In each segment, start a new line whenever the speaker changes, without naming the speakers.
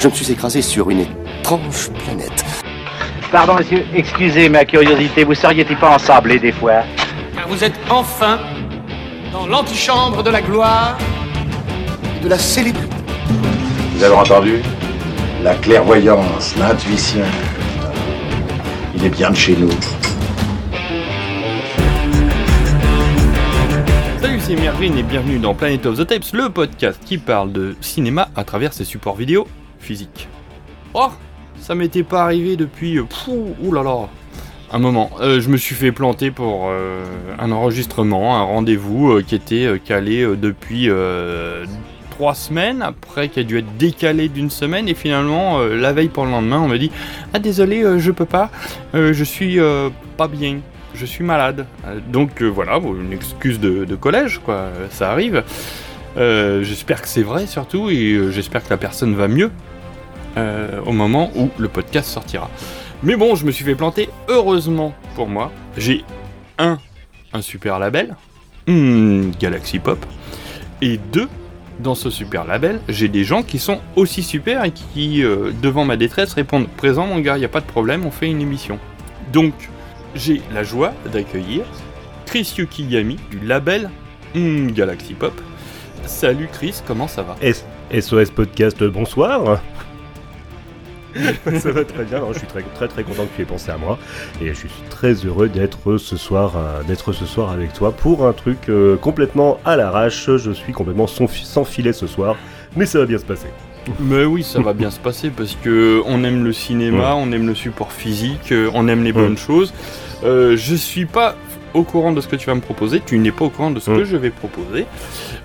je me suis écrasé sur une étrange planète.
Pardon, monsieur, excusez ma curiosité, vous seriez-il pas ensablé des fois?
Car vous êtes enfin dans l'antichambre de la gloire
De la célébrité.
Vous avez entendu La clairvoyance, l'intuition. Il est bien de chez nous.
Salut, c'est Mervyn et bienvenue dans Planet of the Tapes, le podcast qui parle de cinéma à travers ses supports vidéo physiques. Oh, ça m'était pas arrivé depuis. euh, Pfff, oulala, un moment. Euh, je me suis fait planter pour euh, un enregistrement, un rendez-vous euh, qui était calé depuis trois semaines, après qui a dû être décalé d'une semaine, et finalement, la veille pour le lendemain, on me dit Ah, désolé, je peux pas, je suis pas bien. Je suis malade. Donc voilà, une excuse de, de collège, quoi, ça arrive. J'espère que c'est vrai surtout, et j'espère que la personne va mieux euh, au moment où le podcast sortira. Mais bon, je me suis fait planter, heureusement pour moi. J'ai un, un super label, hmm, Galaxy Pop, et deux, dans ce super label, j'ai des gens qui sont aussi super et qui, euh, devant ma détresse, répondent Présent, mon gars, y a pas de problème, on fait une émission. Donc, j'ai la joie d'accueillir Chris Yukiyami du label hmm, Galaxy Pop. Salut Chris, comment ça va?
SOS Podcast, bonsoir. Ça va très bien, je suis très très très content que tu aies pensé à moi et je suis très heureux d'être ce soir euh, d'être ce soir avec toi pour un truc euh, complètement à l'arrache. Je suis complètement sans, fi- sans filet ce soir, mais ça va bien se passer.
Mais oui, ça va bien se passer parce que on aime le cinéma, on aime le support physique, euh, on aime les bonnes choses. Euh, je suis pas au courant de ce que tu vas me proposer, tu n'es pas au courant de ce que
Mm.
je vais proposer.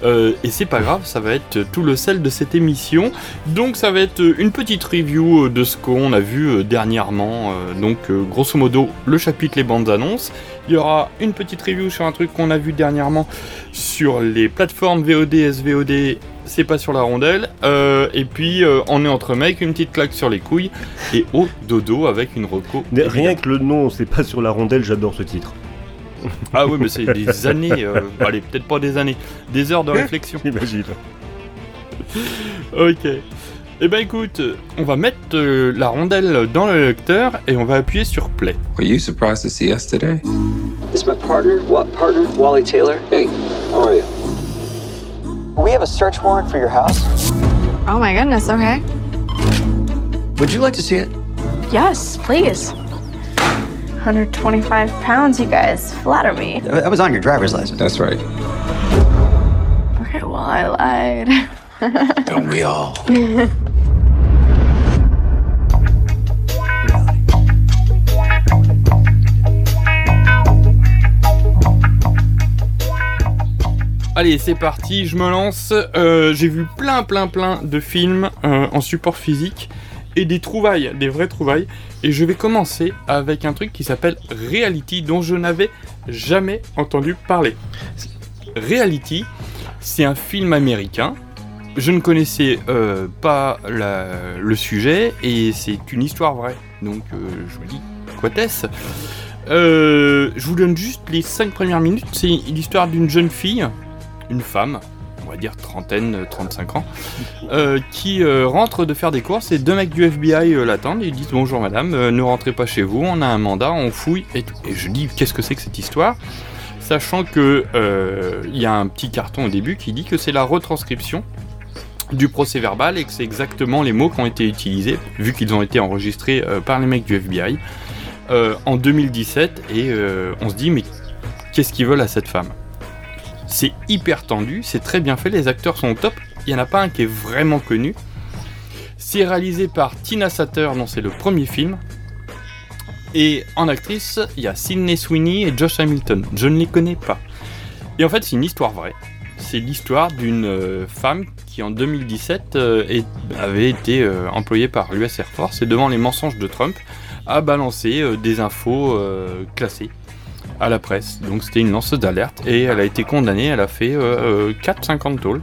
Euh, et c'est pas grave, ça va être tout le sel de cette émission. Donc ça va être une petite review euh, de ce qu'on a vu euh, dernièrement. Euh, donc euh, grosso modo, le chapitre les bandes annonces. Il y aura une petite review sur un truc qu'on a vu dernièrement sur les plateformes VOD, SVOD, c'est pas sur la rondelle. Euh, et puis euh, on est entre mecs, une petite claque sur les couilles et au dodo avec une reco.
Rien que le nom, c'est pas sur la rondelle, j'adore ce titre.
Ah oui, mais c'est des années, euh, allez, peut-être pas des années, des heures de réflexion.
J'imagine.
Ok. Eh ben écoute, on va mettre euh, la rondelle dans le lecteur et on va appuyer sur play.
Were you surprised to see us today?
This is my partner. What partner? Wally Taylor.
Hey, how are you?
We have a search warrant for your house.
Oh my goodness, okay.
Would you like to see it?
Yes, please. 125 pounds, you guys. Flatter me.
That was on your driver's license.
That's right.
Okay, well, I lied.
Don't we all?
Allez, c'est parti, je me lance. Euh, J'ai vu plein, plein, plein de films euh, en support physique et des trouvailles, des vraies trouvailles. Et je vais commencer avec un truc qui s'appelle Reality, dont je n'avais jamais entendu parler. Reality, c'est un film américain. Je ne connaissais euh, pas le sujet et c'est une histoire vraie. Donc euh, je me dis, quoi est-ce? Euh, Je vous donne juste les 5 premières minutes. C'est l'histoire d'une jeune fille, une femme, va dire trentaine, euh, 35 ans, euh, qui euh, rentre de faire des courses et deux mecs du FBI euh, l'attendent. Et ils disent bonjour madame, euh, ne rentrez pas chez vous, on a un mandat, on fouille et. Et je dis qu'est-ce que c'est que cette histoire? Sachant que euh, il y a un petit carton au début qui dit que c'est la retranscription du procès verbal et que c'est exactement les mots qui ont été utilisés, vu qu'ils ont été enregistrés euh, par les mecs du FBI euh, en 2017 et euh, on se dit mais qu'est-ce qu'ils veulent à cette femme? C'est hyper tendu, c'est très bien fait, les acteurs sont au top, il n'y en a pas un qui est vraiment connu. C'est réalisé par Tina Satter, dont c'est le premier film. Et en actrice, il y a Sydney Sweeney et Josh Hamilton. Je ne les connais pas. Et en fait, c'est une histoire vraie. C'est l'histoire d'une euh, femme qui, en 2017, euh, avait été euh, employée par l'US Air Force et devant les mensonges de Trump, a balancé des infos classées à la presse. Donc c'était une lanceuse d'alerte et elle a été condamnée, elle a fait euh, euh, 4-50 tôles.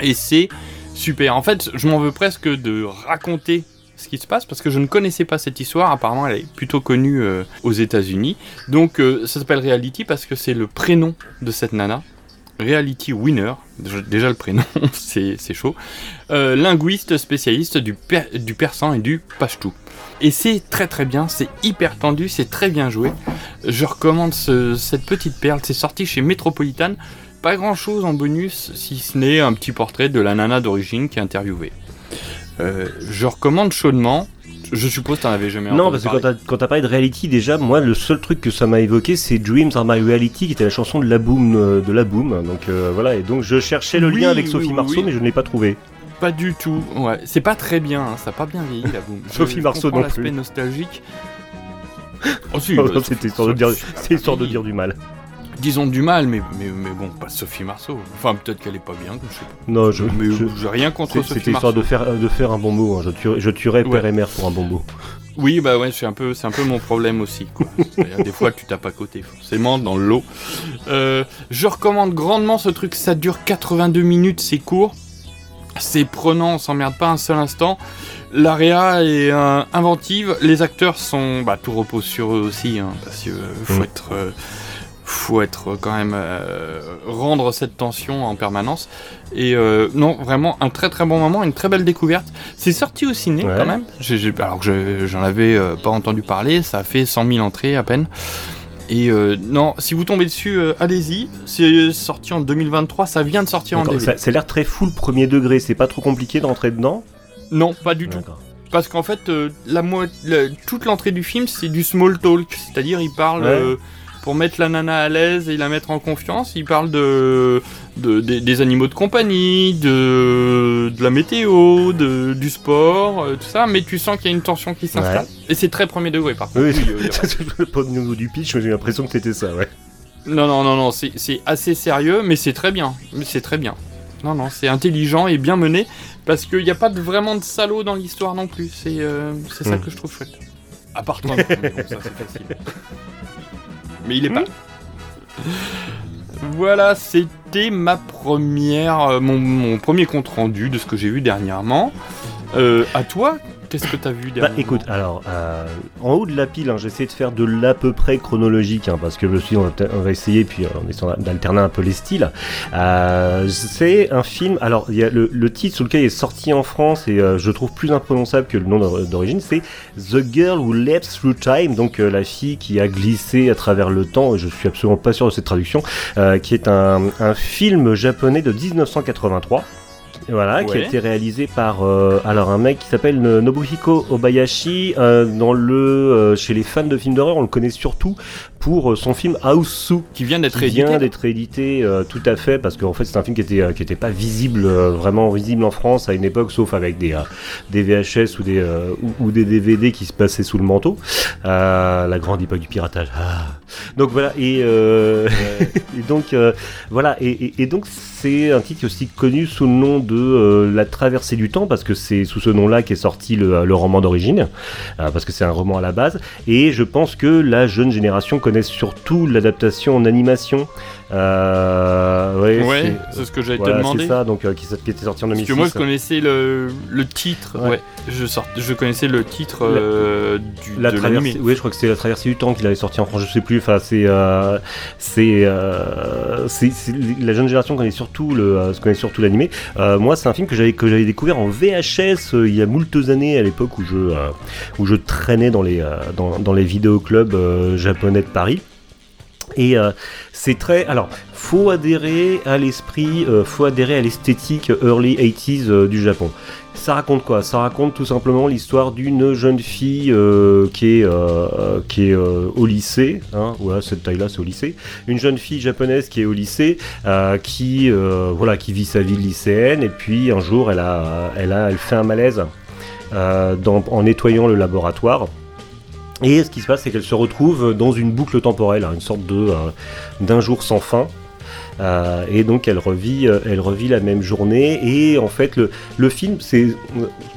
Et c'est super. En fait, je m'en veux presque de raconter ce qui se passe parce que je ne connaissais pas cette histoire. Apparemment, elle est plutôt connue euh, aux États-Unis. Donc, euh, ça s'appelle Reality parce que c'est le prénom de cette nana. reality winner, déjà, le prénom, c'est chaud, euh, linguiste spécialiste du, du persan et du pashtou. Et c'est très très bien, c'est hyper tendu, c'est très bien joué. Je recommande ce- cette petite perle, c'est sorti chez Metropolitan. Pas grand chose en bonus, si ce n'est un petit portrait de la nana d'origine qui est interviewée. Euh, je recommande chaudement. Je suppose que t'en avais jamais
Non, parce que
parler.
quand t'as- quand t'as parlé de reality, déjà, moi, le seul truc que ça m'a évoqué, c'est Dreams Are My Reality, qui était la chanson de la Boom, euh, de la Boom. Donc euh, voilà, et donc je cherchais le
Oui,
lien avec Sophie
oui,
Marceau,
oui.
mais je ne l'ai pas trouvé.
Pas du tout, ouais. C'est pas très bien, hein, ça a pas bien vieilli la boum. Je-
Sophie Marceau non plus.
l'aspect nostalgique. Oh, si, bah,
non, C'était histoire de dire, c'est histoire de dire du mal.
Disons du mal, mais, mais, mais bon, pas Sophie Marceau. Enfin, peut-être qu'elle est pas bien, je sais pas.
Non, je,
Mais
je-
j'ai rien contre Sophie
c'était histoire
Marceau.
de faire, de faire un bon mot. hein. Je tuerais, je tuerais
Ouais.
père et mère pour un bon mot.
Oui, bah ouais, c'est un peu, c'est un peu mon problème aussi. quoi. Des fois, tu tapes à côté, forcément, dans le lot. Euh, je recommande grandement ce truc. Ça dure 82 minutes, c'est court. C'est prenant, on s'emmerde pas un seul instant. L'area est euh, inventive. Les acteurs sont, bah, tout repose sur eux aussi, hein, parce que euh, faut
Mm.
être, euh, faut être quand même euh, rendre cette tension en permanence. Et euh, non, vraiment un très très bon moment, une très belle découverte. C'est sorti au ciné
Ouais.
quand même. Alors que je- j'en avais pas entendu parler, ça a fait 100 000 entrées à peine. Et euh, non, si vous tombez dessus, euh, allez-y. C'est sorti en 2023, ça vient de sortir en DVD.
Ça, ça a l'air très full premier degré. C'est pas trop compliqué d'entrer dedans.
Non, pas du tout. Parce qu'en fait, euh, la toute l'entrée du film, c'est du small talk. C'est-à-dire, il parle
Ouais.
Pour mettre la nana à l'aise et la mettre en confiance. Il parle de, de- des, des animaux de compagnie, de, de la météo, de, du sport, euh, tout ça. Mais tu sens qu'il y a une tension qui s'installe. Et c'est très premier degré, par contre.
Oui,
Oui, pas-
au niveau du pitch, mais j'ai l'impression que c'était ça, ouais.
Non, non, non, non, c'est assez sérieux, mais c'est très bien. C'est très bien. Non, non, c'est intelligent et bien mené, parce qu'il n'y a pas de, vraiment de salaud dans l'histoire non plus. C'est euh, ça
Hmm.
que je trouve chouette. À part bon, ça c'est facile. Mais il est pas. Voilà, c'était ma première, euh, mon, mon premier compte rendu de ce que j'ai vu dernièrement. Euh, à toi, qu'est-ce que t'as vu
Bah écoute, alors, euh, en haut de la pile, hein, j'essaie de faire de l'à peu près chronologique, hein, parce que je me suis dit, on va, on va essayer, puis euh, on essaie d'alterner un peu les styles. Euh, c'est un film, alors, il y a le, le titre sur lequel il est sorti en France, et euh, je trouve plus imprononçable que le nom d'or- d'origine, c'est The Girl Who Leapt Through Time, donc la fille qui a glissé à travers le temps, et je suis absolument pas sûr de cette traduction, qui est un, un film japonais de 1983. Voilà, qui a été réalisé par euh, alors un mec qui s'appelle Nobuhiko Obayashi. euh, dans le euh, chez les fans de films d'horreur, on le connaît surtout pour euh, son film House
Qui vient d'être
qui
édité.
vient d'être édité euh, tout à fait parce qu'en fait c'est un film qui était euh, qui était pas visible euh, vraiment visible en France à une époque sauf avec des euh, des VHS ou des euh, ou, ou des DVD qui se passaient sous le manteau Euh, la grande époque du piratage Ah. donc voilà et, euh, et donc euh, voilà et, et- et donc c'est un titre aussi connu sous le nom de euh, La Traversée du Temps parce que c'est sous ce nom-là qu'est sorti le, le roman d'origine euh, parce que c'est un roman à la base et je pense que la jeune génération connaît surtout l'adaptation en animation. Euh, ouais,
Ouais, c'est ce que j'allais
voilà,
te demander.
C'est ça, donc euh, qui, qui était sorti en
Parce
2006.
que moi je connaissais le, le titre,
Ouais.
ouais. Je, sort, je connaissais le titre euh, du,
la
de
traversée, oui, je crois que c'était la traversée du temps qu'il avait sorti en France, je sais plus. Enfin, c'est, euh, c'est, euh, c'est, la jeune génération connaît surtout le, euh, connaît surtout l'animé. Moi, c'est un film que j'avais que j'avais découvert en VHS il y a moultes années à l'époque où je, où je traînais dans les, dans, dans les vidéoclubs japonais de Paris. Et euh, c'est très. Alors, faut adhérer à l'esprit, euh, faut adhérer à l'esthétique early 80s euh, du Japon. Ça raconte quoi? Ça raconte tout simplement l'histoire d'une jeune fille qui est, qui est au lycée. Hein, voilà, cette taille-là, c'est au lycée. Une jeune fille japonaise qui est au lycée, qui, voilà, qui vit sa vie lycéenne. Et puis un jour, elle, a, elle, a, elle fait un malaise en nettoyant le laboratoire. Et ce qui se passe, c'est qu'elle se retrouve dans une boucle temporelle, hein, une sorte de euh, d'un jour sans fin. Euh, et donc elle revit, euh, elle revit la même journée. Et en fait, le, le film, c'est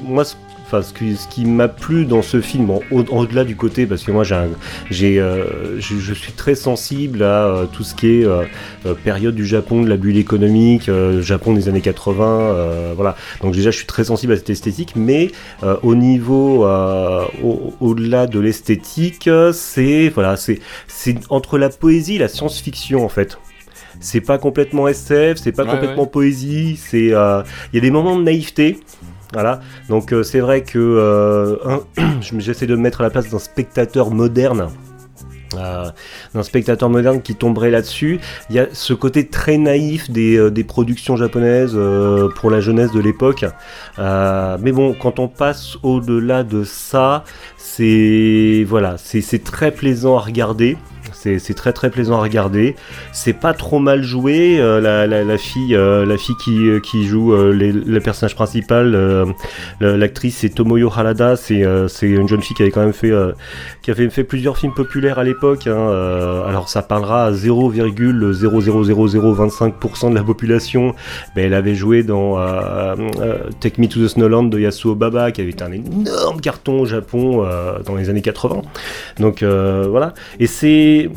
moi, ce- enfin, ce, qui- ce qui m'a plu dans ce film, au- au-delà du côté, parce que moi, j'ai, euh, je, suis très sensible à euh, tout ce qui est euh, période du Japon, de la bulle économique, Japon des années 80, euh, voilà. Donc déjà, je suis très sensible à cette esthétique, mais au niveau, au- au-delà de l'esthétique, c'est voilà, c'est entre la poésie et la science-fiction en fait. c'est pas complètement SF, c'est pas
Ouais,
complètement
ouais.
poésie, c'est euh, il y a des moments de naïveté. Voilà, donc euh, c'est vrai que euh, j'essaie de me mettre à la place d'un spectateur moderne, euh, d'un spectateur moderne qui tomberait là-dessus. Il y a ce côté très naïf des, productions japonaises pour la jeunesse de l'époque. Mais bon, quand on passe au-delà de ça, c'est voilà, c'est très plaisant à regarder. C'est très très plaisant à regarder. C'est pas trop mal joué. euh, la, fille, euh, la fille qui, euh, qui joue le personnage principal, l'actrice c'est Tomoyo Harada. C'est une jeune fille qui avait quand même fait qui avait fait plusieurs films populaires à l'époque. hein, alors ça parlera à 0,00025% de la population. Mais elle avait joué dans Take Me to the Snowland de Yasuo Baba, qui avait été un énorme carton au Japon dans les années 80. Donc voilà. Et c'est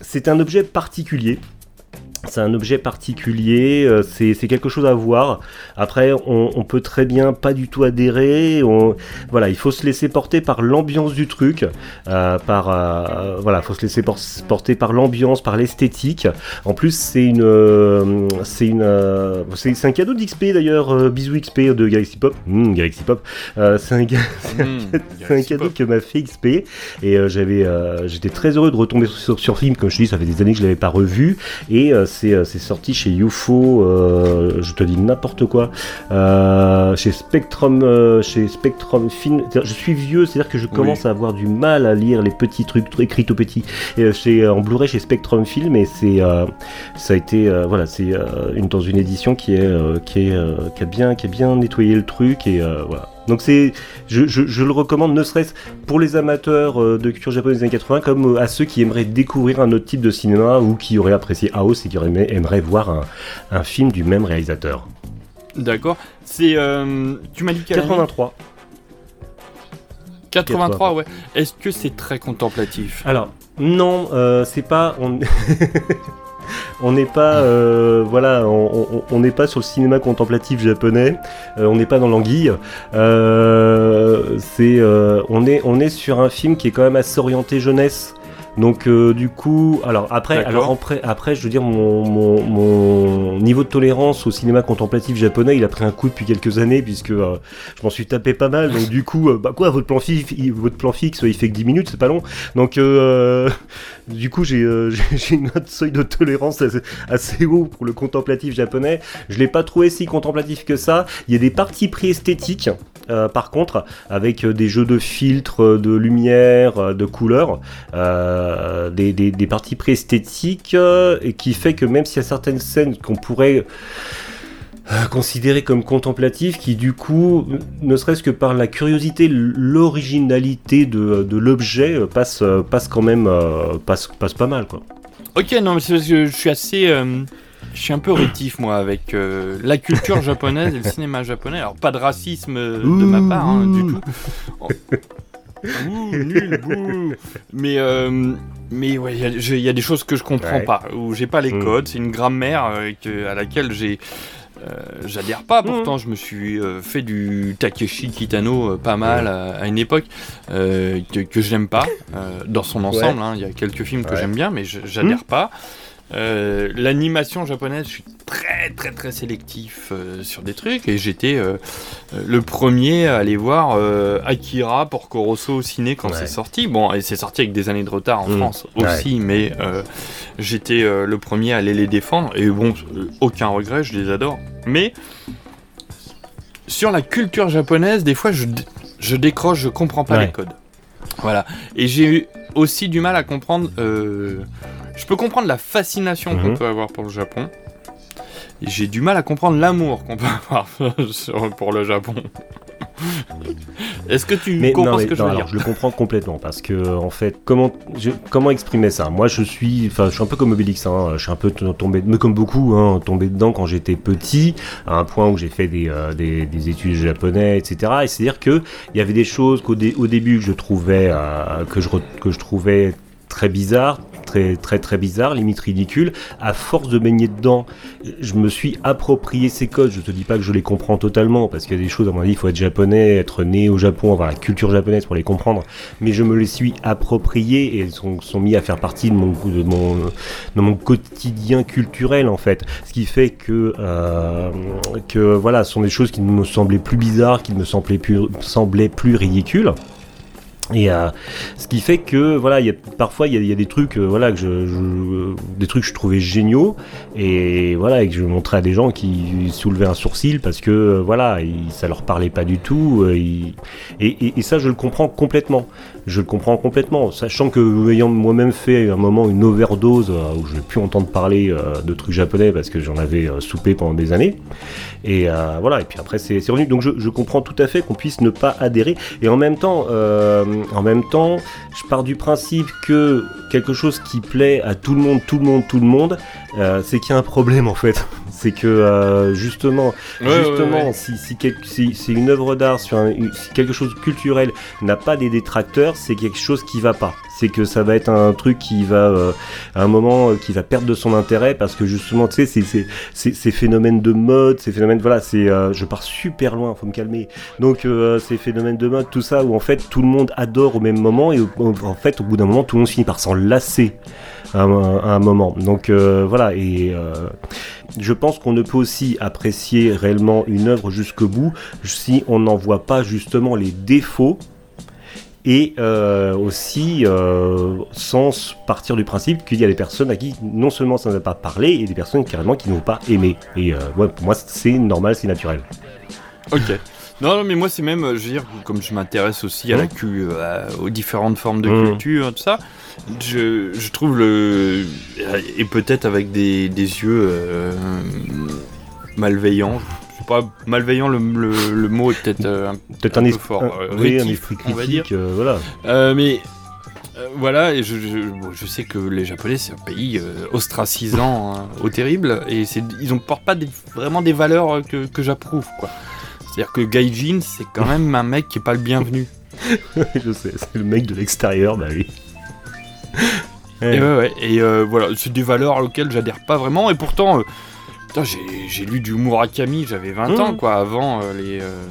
c'est un objet particulier. C'est un objet particulier, euh, c'est quelque chose à voir. Après, on, on peut très bien pas du tout adhérer. On, voilà, il faut se laisser porter par l'ambiance du truc, euh, par euh, voilà, faut se laisser por- porter par l'ambiance, par l'esthétique. En plus, c'est une, euh, c'est une, euh, c'est un cadeau d'XP d'ailleurs. bisous XP de Galaxy Pop. Hmm, Galaxy Pop. C'est un,
Mmh,
un cadeau que m'a fait XP et j'avais, j'étais très heureux de retomber sur, sur film. Comme je dis, ça fait des années que je l'avais pas revu et c'est, euh, c'est sorti chez UFO. euh, je te dis n'importe quoi. euh, chez Spectrum, chez Spectrum Film. Je suis vieux, c'est-à-dire que je commence à avoir du mal à lire les petits trucs écrits tout petits. Et, chez, en Blu-ray chez Spectrum Film et c'est, ça a été, voilà, c'est une, dans une édition qui est, qui est, qui a bien, qui a bien nettoyé le truc et voilà. Donc c'est, je, je- je le recommande, ne serait-ce pour les amateurs euh, de culture japonaise des années 80, comme euh, à ceux qui aimeraient découvrir un autre type de cinéma ou qui auraient apprécié House et qui aimeraient voir un, un film du même réalisateur.
D'accord. C'est. euh, tu m'as dit quelle année?
83.
83, ouais. Est-ce que c'est très contemplatif?
Alors, non, euh, c'est pas. On... on n'est pas, euh, voilà, on n'est pas sur le cinéma contemplatif japonais. euh, on n'est pas dans l'anguille. Euh, c'est, on est, on est sur un film qui est quand même assez orienté jeunesse. Donc euh, du coup, alors après, alors après, après, je veux dire, mon, mon, mon niveau de tolérance au cinéma contemplatif japonais, il a pris un coup depuis quelques années puisque euh, je m'en suis tapé pas mal. Donc du coup, euh, bah quoi, votre plan fixe, il- votre plan fixe, il fait que 10 minutes, c'est pas long. Donc euh, du coup, j'ai euh, une autre seuil de tolérance assez, assez haut pour le contemplatif japonais. Je l'ai pas trouvé si contemplatif que ça. Il y a des parties pris esthétiques. Euh, par contre, avec euh, des jeux de filtres, euh, de lumière, de couleurs, des, parties pris esthétiques, euh, et qui fait que même s'il y a certaines scènes qu'on pourrait considérer comme contemplatives, qui du coup, ne serait-ce que par la curiosité, l'originalité de, l'objet, passe, passe quand même, passe, pas mal quoi.
Ok, non, mais c'est parce que je suis assez. Je suis un peu rétif, moi, avec euh, la culture japonaise et le cinéma japonais. Alors, pas de racisme euh, de ma part, hein, du tout. Oh. Ouh, nul, bouh. Mais, euh, mais ouais, il y a- je- il y, a des choses que je comprends
Ouais.
pas, où j'ai pas les
Mm.
codes. C'est une grammaire que- à laquelle j'ai. J'adhère pas, pourtant je me suis fait du Takeshi Kitano pas mal à, à une époque que, j'aime pas dans son ensemble. hein. Il y a quelques films que
Ouais.
j'aime bien, mais j'adhère pas. Euh, L'animation japonaise, je suis très très très sélectif euh, sur des trucs et j'étais euh, le premier à aller voir Akira pour Rosso au ciné quand
Ouais.
c'est sorti. Bon, et c'est sorti avec des années de retard en
Mm.
France aussi, mais j'étais le premier à aller les défendre et bon, aucun regret, je les adore. Mais sur la culture japonaise, des fois, je, je décroche, je comprends pas
Ouais.
les codes. Voilà. Et j'ai eu aussi du mal à comprendre. euh, je peux comprendre la fascination qu'on
Mhm.
peut avoir pour le Japon. J'ai du mal à comprendre l'amour qu'on peut avoir pour le Japon. Est-ce que tu
Mais
comprends
non,
ce que je veux
alors,
dire
je le comprends complètement parce que en fait, comment je- comment exprimer ça? Moi, je suis, enfin, je suis un peu comme Obélix. Hein, je suis un peu tombé, mais comme beaucoup, hein, tombé dedans quand j'étais petit, à un point où j'ai fait des, euh, des, des études japonais, etc. Et c'est à dire que il y avait des choses qu'au dé- au début que je trouvais euh, que je que je trouvais très bizarre, très très très bizarre, limite ridicule. À force de baigner dedans, je me suis approprié ces codes. Je te dis pas que je les comprends totalement, parce qu'il y a des choses, à mon avis, il faut être japonais, être né au Japon, avoir la culture japonaise pour les comprendre. Mais je me les suis appropriés et sont, sont mis à faire partie de mon, quotidien culturel en fait. Ce qui fait que, euh, voilà, ce sont des choses qui me semblaient plus bizarres, qui me semblaient plus ridicules. Et euh, ce qui fait que voilà, il y a, parfois il y a, des trucs, euh, voilà, que je, des trucs que je trouvais géniaux et voilà et que je montrais à des gens qui soulevaient un sourcil parce que euh, voilà, ça leur parlait pas du tout. euh, et, ça, je le comprends complètement. Je le comprends complètement, sachant que ayant moi-même fait un moment une overdose où je n'ai plus entendre parler de trucs japonais parce que j'en avais soupé pendant des années. Et voilà, et puis après c'est revenu. Donc je comprends tout à fait qu'on puisse ne pas adhérer. Et en même temps, en même temps, je pars du principe que quelque chose qui plaît à tout le monde, tout le monde, tout le monde, euh, c'est qu'il y a un problème en fait. C'est que euh, justement,
Ouais,
justement,
ouais.
si, si, quel- si- si une œuvre d'art, sur un- une- si quelque chose de culturel n'a pas des détracteurs, c'est quelque chose qui va pas. C'est que ça va être un truc qui va, euh, à un moment, euh, qui va perdre de son intérêt parce que justement, tu sais, c'est- ces phénomènes de mode, ces phénomènes, voilà, c'est, euh, je pars super loin, faut me calmer. Donc, euh, ces phénomènes de mode, tout ça, où en fait tout le monde adore au même moment et en fait, au bout d'un moment, tout le monde finit par s'en lasser à un, moment. Donc euh, voilà, et euh, je pense qu'on ne peut aussi apprécier réellement une œuvre jusqu'au bout si on n'en voit pas justement les défauts et euh, aussi sans partir du principe qu'il y a des personnes à qui non seulement ça n'a pas parlé et des personnes carrément qui n'ont pas aimé. Et pour moi c'est normal, c'est naturel.
Ok. Non, non, mais moi c'est même, euh, je veux dire, comme je m'intéresse aussi à la cu, euh, aux différentes formes de
Mmh.
culture, tout ça, je, je trouve le. Et peut-être avec des, des yeux euh, malveillants. Je sais pas, malveillant, le, le, le mot est peut-être euh, un,
Peut-être
un
un,
peu fort.
un-
euh,
oui, un esprit
on va dire.
critique, euh, voilà.
Euh, mais euh, voilà, et je, je, bon, je sais que les Japonais c'est un pays euh, ostracisant hein, au terrible, et ils ne portent pas des- vraiment des valeurs euh, que, que j'approuve, quoi. C'est-à-dire que Gaijin c'est quand même un mec qui est pas le bienvenu.
je sais, c'est le mec de l'extérieur, bah oui.
Et ouais, ouais, et euh, voilà, c'est des valeurs auxquelles j'adhère pas vraiment, et pourtant, euh, putain, j'ai, lu du Murakami, j'avais 20
Mmh.
ans, quoi, avant euh, les. euh,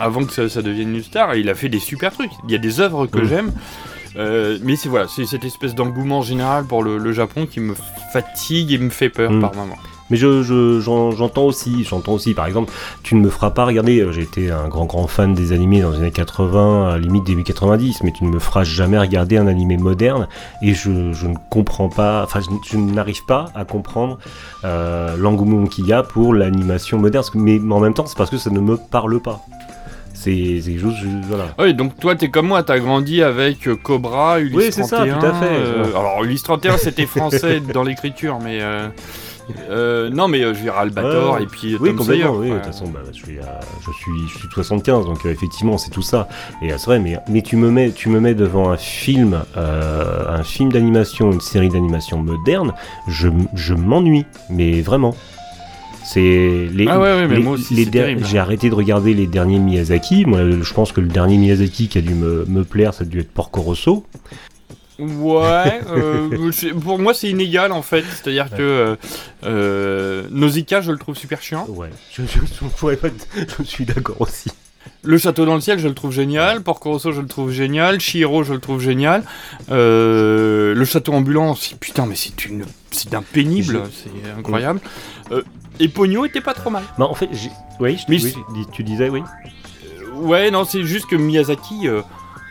avant que ça, ça devienne une star, et il a fait des super trucs. Il y a des œuvres que
Mmh.
j'aime, euh, mais c'est voilà, c'est cette espèce d'engouement général pour le, le Japon qui me fatigue et me fait peur
Mmh.
par moments.
Mais je, je- j'en- j'entends aussi, j'entends aussi, par exemple, tu ne me feras pas regarder, euh, j'ai été un grand grand fan des animés dans les années 80, à limite début 90, mais tu ne me feras jamais regarder un animé moderne, et je, je ne comprends pas, enfin je, je n'arrive pas à comprendre euh, l'engouement qu'il y a pour l'animation moderne, mais en même temps c'est parce que ça ne me parle pas. C'est c'est je- voilà.
Oui, donc toi, t'es comme moi, t'as grandi avec euh, Cobra, Ulysse
Oui, c'est ça,
31.
tout à fait.
euh, alors, Ulysse 31, c'était français dans l'écriture, mais. euh, euh, non, mais euh, je veux dire Albator
Ouais.
et puis euh,
Oui,
Tom
complètement, oui, de toute façon, bah, je, suis, euh, je, suis, je suis de 75, donc euh, effectivement, c'est tout ça. Et c'est vrai, mais, mais tu, me mets, tu me mets devant un film, euh, un film d'animation, une série d'animation moderne, je, je m'ennuie, mais vraiment. C'est les,
Ah ouais, ouais, mais
les-
moi aussi,
les. J'ai arrêté de regarder les derniers Miyazaki. Moi, je pense que le dernier Miyazaki qui a dû me, me plaire, ça a dû être Porco Rosso.
Ouais, euh, pour moi c'est inégal en fait, c'est-à-dire que euh, euh, Nausicaa je le trouve super chiant,
Ouais, je, suis d'accord aussi.
Le Château dans le ciel je le trouve génial, Porco Rosso je le trouve génial, Chihiro je le trouve génial, Euh, Le Château ambulant, putain mais c'est une, c'est d'un pénible, c'est incroyable, Euh, et Pogno était pas trop mal.
Bah, en fait, oui, je-
Mais
oui, tu disais oui.
Ouais non c'est juste que Miyazaki,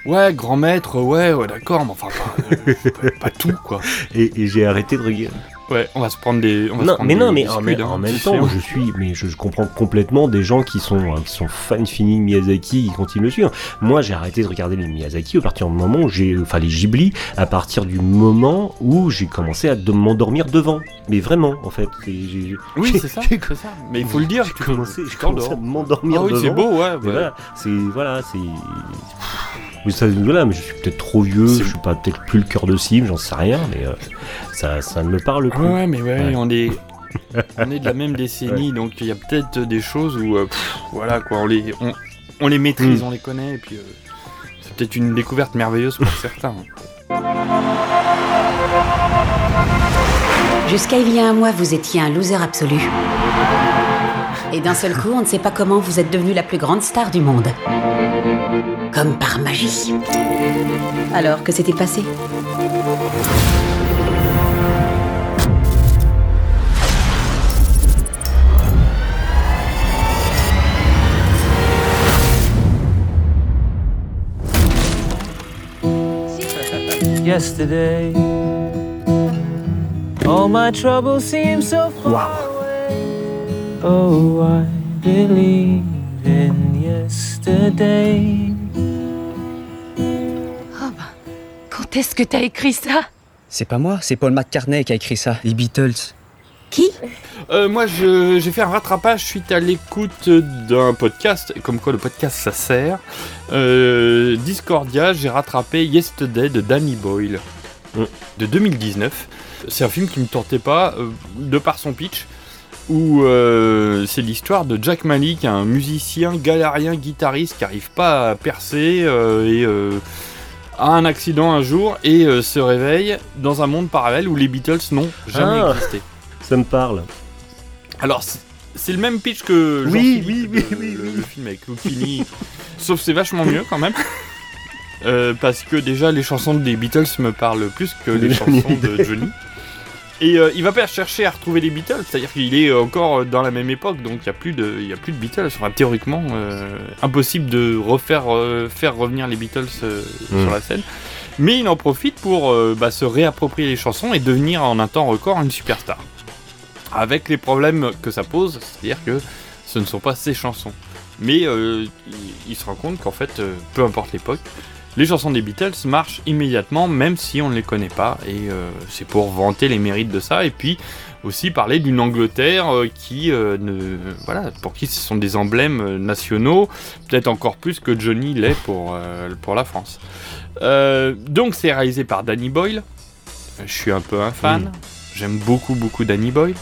ouais grand maître, ouais ouais d'accord, mais enfin pas, euh, pas, tout quoi.
Et, et j'ai arrêté de regarder.
Ouais on va se prendre des, on va se
Non,
prendre
mais
des-
non, mais en, même-
hein,
en même
c'est
temps, je suis, mais je, je comprends complètement des gens qui sont, hein, qui sont fans finis de Miyazaki, qui continuent de le suivre. Moi, j'ai arrêté de regarder les Miyazaki à partir du moment où j'ai, enfin les Ghibli, à partir du moment où j'ai commencé à de- m'endormir devant. Mais vraiment, en fait,
Oui,
j'ai-
c'est ça, ça. Mais il faut le dire,
j'ai commencé,
tu
j'ai commencé à m'endormir
Ah oui,
devant.
c'est beau, ouais. Ouais.
voilà, c'est voilà, c'est. Ça, voilà, mais je suis peut-être trop vieux, je suis pas peut-être plus le cœur de cible, j'en sais rien, mais euh, ça, ça ne me parle plus.
Ouais, mais ouais,
Ouais.
on est. On est de la même décennie, donc il y a peut-être des choses où, euh, pff, voilà quoi, on les, on, on les maîtrise,
Mm.
on les connaît, et puis euh, c'est peut-être une découverte merveilleuse pour certains.
Jusqu'à il y a un mois, vous étiez un loser absolu. Et d'un seul coup, on ne sait pas comment vous êtes devenu la plus grande star du monde. Comme par magie. Alors, que s'est-il passé?
Yesterday, all my troubles seem so far away. Oh, I believe in yesterday.
Quand est-ce que t'as écrit ça?
C'est pas moi, c'est Paul McCartney qui a écrit ça, les Beatles.
Qui?
Euh, moi, je- j'ai fait un rattrapage suite à l'écoute d'un podcast, comme quoi le podcast ça sert. Euh, Discordia, j'ai rattrapé Yesterday de Danny Boyle de 2019. C'est un film qui me tentait pas euh, de par son pitch. Où euh, c'est l'histoire de Jack Malik, un musicien galérien guitariste qui arrive pas à percer euh, et euh, a un accident un jour et euh, se réveille dans un monde parallèle où les Beatles n'ont jamais
Ah.
existé.
Ça me parle.
Alors, c'est- le même pitch que Jean
Oui,
Philippe, le, le- le film avec Lucchini, sauf c'est vachement mieux quand même. Euh, parce que déjà les chansons des Beatles me parlent plus que les chansons de Johnny. Et euh, il va pas chercher à retrouver les Beatles, c'est-à-dire qu'il est encore dans la même époque, donc il n'y a, plus de- y a plus de Beatles. Enfin, théoriquement, euh, impossible de refaire euh, faire revenir les Beatles euh,
Mm.
sur la scène. Mais il en profite pour bah, se réapproprier les chansons et devenir en un temps record une superstar. Avec les problèmes que ça pose, c'est-à-dire que ce ne sont pas ses chansons. Mais il, il se rend compte qu'en fait, peu importe l'époque, les chansons des Beatles marchent immédiatement, même si on ne les connaît pas. Et euh, c'est pour vanter les mérites de ça. Et puis aussi parler d'une Angleterre euh, qui, euh, ne, voilà, pour qui ce sont des emblèmes nationaux, peut-être encore plus que Johnny l'est pour, euh, pour la France. Donc c'est réalisé par Danny Boyle. Je suis un peu un fan. J'aime beaucoup beaucoup Danny Boyle.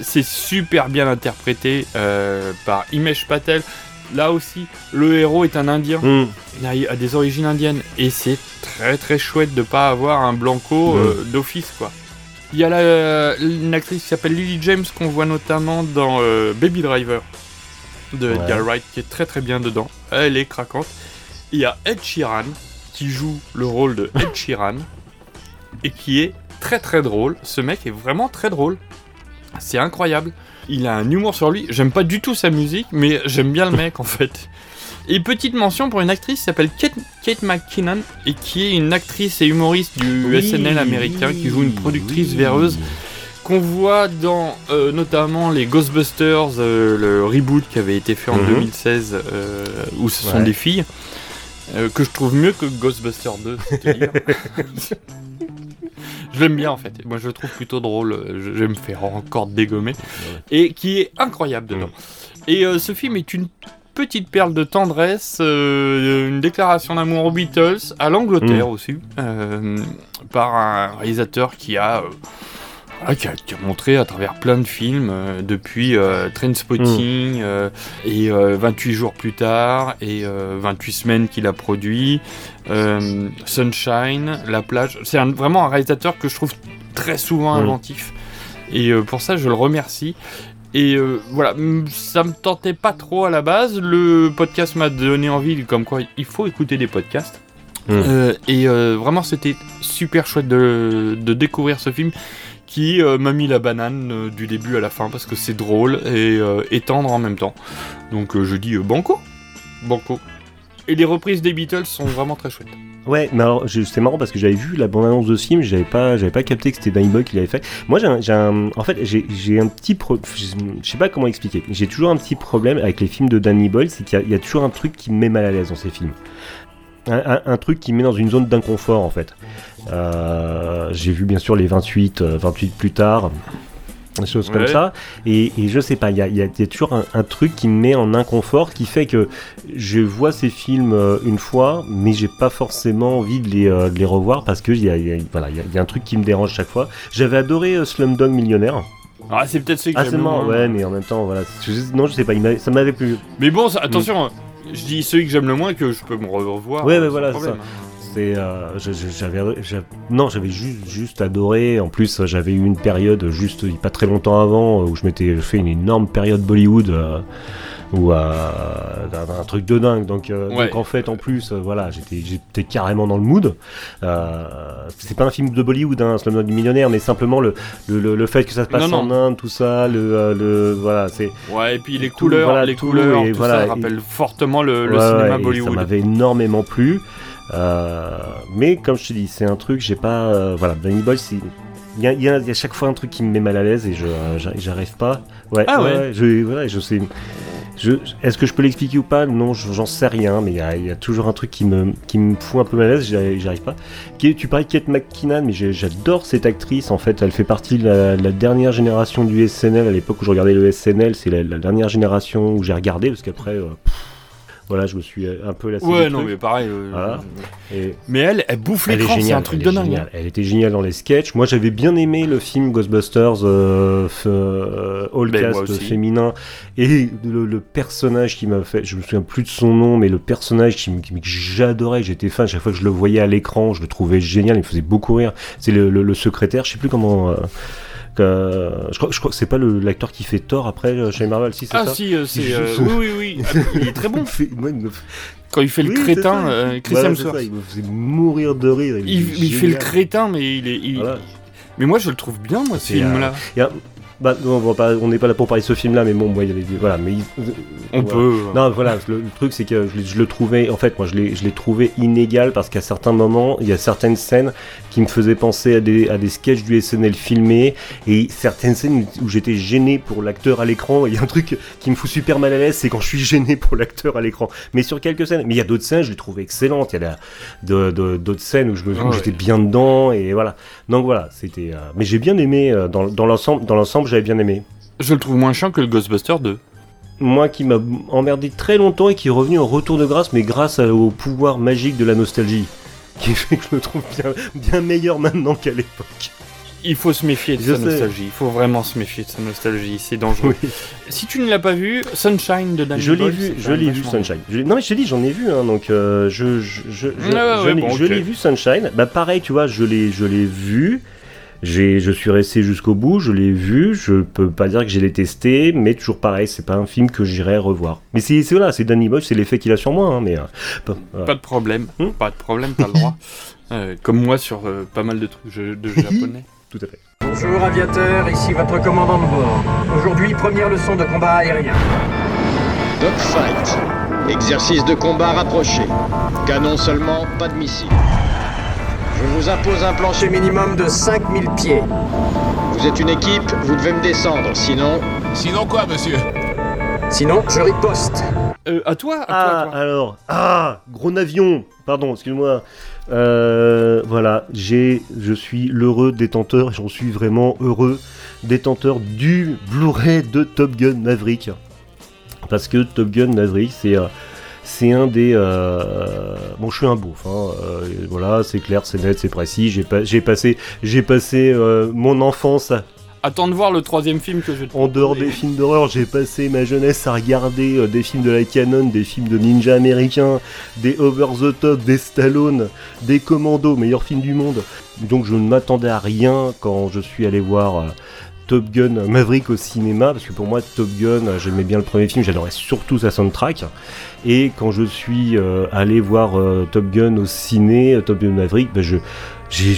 C'est super bien interprété par Imesh Patel. Là aussi, le héros est un Indien.
Mm.
Il a, des origines indiennes. Et c'est très très chouette de pas avoir un blanco
Mm.
euh, d'office, quoi. Il y a la- une actrice qui s'appelle Lily James qu'on voit notamment dans euh, Baby Driver de
Ouais.
Edgar Wright qui est très très bien dedans. Elle est craquante. Il y a Ed Sheeran qui joue le rôle de Ed Sheeran et qui est très très drôle. Ce mec est vraiment très drôle. C'est incroyable. Il a un humour sur lui. J'aime pas du tout sa musique, mais j'aime bien le mec en fait. Et petite mention pour une actrice qui s'appelle Kate, Kate McKinnon et qui est une actrice et humoriste du
Oui,
SNL américain qui joue une productrice
oui.
véreuse qu'on voit dans euh, notamment les Ghostbusters, euh, le reboot qui avait été fait en
Mhm.
2016 euh, où ce sont des filles. que je trouve mieux que Ghostbusters 2, c'est te dire. je l'aime bien en fait. Moi je le trouve plutôt drôle. Je, je vais me faire encore dégommer. Et qui est incroyable dedans. Et euh, ce film est une petite perle de tendresse, euh, une déclaration d'amour aux Beatles, à l'Angleterre
Mm.
aussi, euh, par un réalisateur qui a, euh, voilà, qui a, qui a montré à travers plein de films, euh, depuis euh, Trainspotting, euh, et euh, 28 jours plus tard, et euh, 28 semaines qu'il a produit, euh, Sunshine, La plage. C'est vraiment un réalisateur que je trouve très souvent
Mm.
inventif. Et euh, pour ça, je le remercie. Et euh, voilà, ça me tentait pas trop à la base. Le podcast m'a donné envie, comme quoi il faut écouter des podcasts.
Mm.
Euh, et euh, vraiment, c'était super chouette de, de découvrir ce film qui euh, m'a mis la banane euh, du début à la fin parce que c'est drôle et, euh, et tendre en même temps. Donc euh, je dis euh, banco, banco. Et les reprises des Beatles sont vraiment très chouettes.
Ouais, mais alors c'est marrant parce que j'avais vu la bande-annonce de ce film, j'avais pas, j'avais pas capté que c'était Danny Boyle qui l'avait fait. Moi, j'ai un, j'ai un- en fait, j'ai j'ai un petit, pro, je sais pas comment expliquer. J'ai toujours un petit problème avec les films de Danny Boyle, c'est qu'il y, a- il y a toujours un truc qui me met mal à l'aise dans ces films. Un, un- un truc qui me met dans une zone d'inconfort en fait. Euh, j'ai vu bien sûr les 28, euh, 28 plus tard, des choses comme
Ouais.
ça. Et, et je sais pas, il y a, il y a- il y a toujours un, un truc qui me met en inconfort qui fait que je vois ces films euh, une fois, mais j'ai pas forcément envie de les, euh, de les revoir parce que il y a, y a- voilà, il y a- un truc qui me dérange chaque fois. J'avais adoré euh, Slumdog Millionnaire.
Ah, c'est peut-être celui que
Ah,
j'aime le
ouais, mais en même temps, voilà. Je- non, je sais pas, il ça m'avait plu.
Mais bon, ça- attention, je dis celui que j'aime le moins que je peux me revoir.
Ouais,
euh,
ouais,
sans
voilà, ça. C'est, euh, j'avais, non, j'avais juste, juste adoré. En plus, j'avais eu une période juste pas très longtemps avant où je m'étais fait une énorme période Bollywood. euh, ou euh, un, truc de dingue donc, euh,
Ouais.
donc en fait en plus euh, voilà j'étais carrément dans le mood euh, c'est pas un film de Bollywood hein, Slumdog Millionnaire mais simplement le, le, le- le fait que ça se passe
Non,
en. Inde tout ça le, euh, le voilà c'est
Ouais, et puis les
Tout,
couleurs,
voilà,
les
tout,
couleurs,
et
tout
voilà,
ça
et-
rappelle fortement le, le
Ouais,
cinéma Bollywood.
Ça m'avait énormément plu. Euh, mais comme je te dis, c'est un truc, j'ai pas. euh, voilà, Danny Boy, c'est. Il y a, il y chaque fois un truc qui me met mal à l'aise et je euh, j'arrive- j'arrive pas. Ouais,
Ah ouais.
je, voilà, je sais. Je, Est-ce que je peux l'expliquer ou pas? Non, je- j'en sais rien, mais il y, a, il y a toujours un truc qui me, qui me fout un peu mal à l'aise, j'y arrive- j'y arrive pas. Tu parlais de Kate McKinnon, mais j'adore cette actrice, en fait, elle fait partie de la, de la dernière génération du SNL, à l'époque où je regardais le SNL, c'est la, la dernière génération où j'ai regardé, parce qu'après, euh, voilà, je me suis un peu lassé
Ouais, non,
truc.
mais pareil. euh,
Voilà. Et
Mais elle, elle bouffe l'écran, c'est un truc
elle
de dingue. hein.
Elle était géniale dans les sketchs. Moi, j'avais bien aimé le film Ghostbusters euh, euh, All
Ben,
Cast féminin et le, le personnage qui m'a fait, je me souviens plus de son nom, mais le personnage qui, qui que j'adorais, j'étais fan. Chaque fois que je le voyais à l'écran, je le trouvais génial. Il me faisait beaucoup rire. C'est le, le- le secrétaire. Je sais plus comment. Euh, que- je crois, je crois que c'est pas le- l'acteur qui fait Thor après euh, chez Marvel, si c'est
Ah
ça.
si, euh, c'est... Euh, oui, oui, oui. Ah, Il est très bon. Quand il fait le
Oui,
crétin, euh, Chris
Voilà,
Hemsworth.
il me faisait mourir de rire.
Il, il fait le crétin, mais il est... il-
Voilà.
Mais moi, je le trouve bien, moi, ce film-là.
Bah, non, on n'est pas là pour parler de ce film-là, mais bon, moi, il y avait des- voilà, mais il-
On
voilà.
peut...
Non, voilà, le, le truc c'est que je, le trouvais, en fait, moi je l'ai trouvé inégal parce qu'à certains moments, il y a certaines scènes qui me faisaient penser à des, à des sketchs du SNL filmés et certaines scènes où j'étais gêné pour l'acteur à l'écran. Il y a un truc qui me fout super mal à l'aise, c'est quand je suis gêné pour l'acteur à l'écran. Mais sur quelques scènes, mais il y a d'autres scènes, je les trouvais excellentes. Il y a d'autres scènes où
ouais.
j'étais bien dedans et voilà. Donc voilà, c'était. euh, mais j'ai bien aimé euh, dans, dans l'ensemble, dans l'ensemble, j'avais bien aimé
Je le trouve moins chiant que le Ghostbuster 2.
moi qui m'a emmerdé très longtemps et qui est revenu en retour de grâce, mais grâce au pouvoir magique de la nostalgie, qui fait que je le trouve bien, bien meilleur maintenant qu'à l'époque.
Il faut se méfier de
Je
sa
sais.
nostalgie. Il faut vraiment se méfier de sa nostalgie. C'est dangereux.
Oui.
Si tu ne l'as pas vu, Sunshine de Danny
Je l'ai vu, je l'ai vu Sunshine. Je non mais je t'ai dit, j'en ai vu, hein, donc euh, je, je, je, je,
ouais, bon, ok.
l'ai vu Sunshine. Bah pareil, tu vois, je l'ai, je l'ai vu. J'ai, je suis resté jusqu'au bout, je l'ai vu. Je peux pas dire que j'ai détesté, mais toujours pareil, c'est pas un film que j'irai revoir. Mais c'est, c'est voilà, c'est Danny Boyle, c'est l'effet qu'il a sur moi, hein, mais. euh, pas- voilà.
Pas de problème.
Hmm
Pas de problème, t'as le droit. Euh, comme moi sur euh, pas mal de trucs de japonais.
Tout à fait.
Bonjour aviateur, ici votre commandant de bord. Aujourd'hui, première leçon de combat aérien.
Dogfight. Exercice de combat rapproché. Canon seulement, pas de missiles. Je vous impose un plancher
minimum de 5000 pieds.
Vous êtes une équipe, vous devez me descendre, sinon...
Sinon quoi, monsieur?
Sinon, je riposte.
Euh, à toi, à
Ah,
toi, à toi.
alors, ah, gros navion, pardon, excuse-moi. Euh, voilà, j'ai, je suis l'heureux détenteur, j'en suis vraiment heureux détenteur du Blu-ray de Top Gun Maverick. Parce que Top Gun Maverick, c'est, euh, c'est un des, euh, bon, je suis un beauf, hein, euh, voilà, c'est clair, c'est net, c'est précis. J'ai, pas, j'ai passé, j'ai passé euh, mon enfance à-
Attends de voir le troisième film que je vais te
en dehors des films d'horreur, j'ai passé ma jeunesse à regarder euh, des films de la canon, des films de ninja américains, des over the top, des Stallone, des Commandos, meilleurs films du monde. Donc je ne m'attendais à rien quand je suis allé voir Top Gun Maverick au cinéma, parce que pour moi Top Gun, j'aimais bien le premier film, j'adorais surtout sa soundtrack. Et quand je suis euh, allé voir euh, Top Gun au ciné, Top Gun Maverick, ben, je,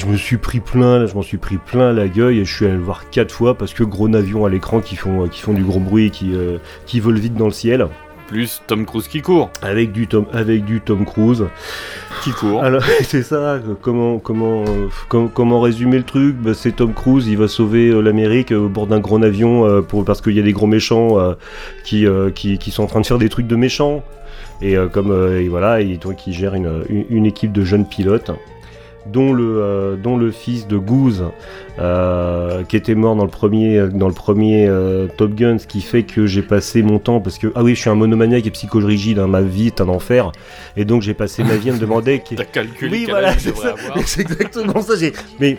me suis pris plein, je m'en suis pris plein la gueule et je suis allé le voir quatre fois parce que gros avions à l'écran qui font, euh, qui font du gros bruit qui volent vite dans le ciel.
Plus Tom Cruise qui court.
Avec du Tom, avec du Tom Cruise.
Qui court.
Alors c'est ça. Comment, comment, com- comment résumer le truc? Bah, C'est Tom Cruise. Il va sauver euh, l'Amérique euh, au bord d'un gros avion euh, pour parce qu'il y a des gros méchants qui, qui, qui sont en train de faire des trucs de méchants. Et comme et voilà, et donc il gère une, une, une équipe de jeunes pilotes dont le, euh, dont le fils de Goose, euh, qui était mort dans le premier, dans le premier euh, Top Gun, ce qui fait que j'ai passé mon temps, parce que, ah oui, je suis un monomaniaque et psychorigide, hein, ma vie est un enfer, et donc j'ai passé ma vie à me demander... qui-
T'as calculé
Oui, voilà, c'est ça.
avoir.
Mais c'est exactement ça, j'ai... Mais,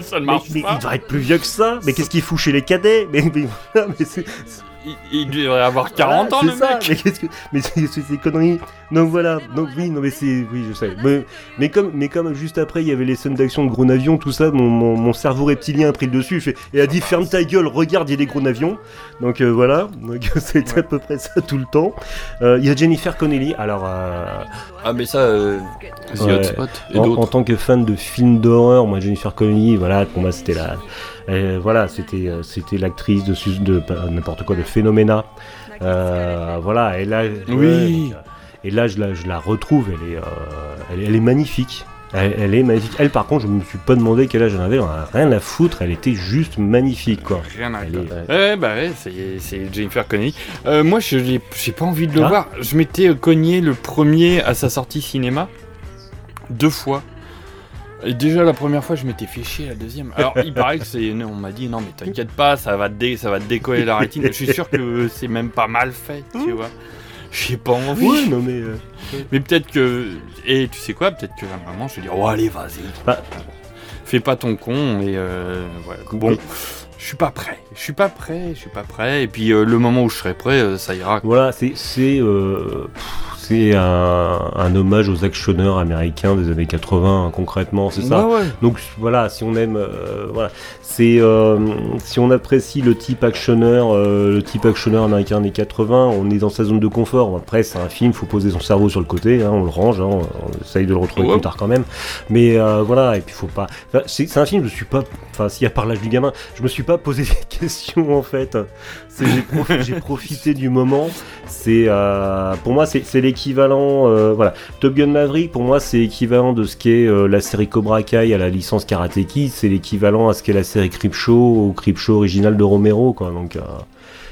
Ça ne
mais,
marche
mais
pas.
il devrait être plus vieux que ça, mais qu'est-ce qu'il fout chez les cadets? Mais, mais, mais c'est...
il, il devrait avoir 40
Voilà,
ans, le
ça.
mec.
Mais qu'est-ce que. Mais c'est des conneries. Donc voilà. Donc oui, non mais c'est. Oui, je sais. Mais, mais comme, mais comme juste après, il y avait les scènes d'action de gros avions, tout ça, mon, mon, mon cerveau reptilien a pris le dessus il fait- et a dit ferme ta gueule, regarde, il y a des gros avions. Donc euh, voilà. Donc c'était à peu près ça tout le temps. Euh, Il y a Jennifer Connelly. Alors. euh,
Ah, mais ça, euh, The
Ouais.
Hotspot et
en,
d'autres.
en tant que fan de films d'horreur, moi Jennifer Connelly, voilà, pour moi c'était la, voilà, c'était euh, c'était l'actrice de, de n'importe quoi de Phénoména. Euh, voilà, et là,
Oui.
euh, et là je la, je la retrouve, elle est, euh, elle, est- elle est magnifique. Elle, elle est magnifique. Elle, par contre, je me suis pas demandé quel âge elle avait. on a rien à foutre. Elle était juste magnifique, quoi.
Rien à
est-
Ouais, bah ouais, c'est c'est Jennifer Connelly. Euh, moi, je j'ai pas envie de le
Ah.
voir. Je m'étais cogné le premier à sa sortie cinéma deux fois. Et déjà la première fois, je m'étais fait chier. La deuxième, alors il paraît que c'est, on m'a dit non mais t'inquiète pas, ça va te dé... ça va te décoller la rétine. Je suis sûr que c'est même pas mal fait, tu vois. J'ai pas envie.
Ouais, non mais. euh,
Mais peut-être que. Et tu sais quoi Peut-être que la maman, je vais dire Oh, allez, vas-y.
Bah.
Fais pas ton con. Et euh. Bon, je suis pas prêt. Je suis pas prêt. Je suis pas prêt. Et puis euh, le moment où je serai prêt, euh, ça ira.
Voilà, c'est c'est un, un hommage aux actionneurs américains des années 80 hein, concrètement, c'est ça.
Ouais, ouais.
Donc voilà, si on aime, euh, voilà, c'est euh, si on apprécie le type actionneur, euh, le type actionneur américain des 80, on est dans sa zone de confort. Après, c'est un film, faut poser son cerveau sur le côté, hein, on le range, hein, on essaye de le retrouver
Ouais.
plus tard quand même. Mais euh, voilà, et puis faut pas. c'est un film, je suis pas, enfin, s'il y a par l'âge du gamin, je me suis pas posé des questions en fait. J'ai profi- j'ai profité du moment. C'est euh, pour moi, c'est c'est l'équivalent. euh, voilà, Top Gun Maverick, pour moi, c'est l'équivalent de ce qu'est euh, la série Cobra Kai à la licence Karate Kid. C'est l'équivalent à ce qu'est la série Creepshow au Creepshow original de Romero, quoi. Donc. euh,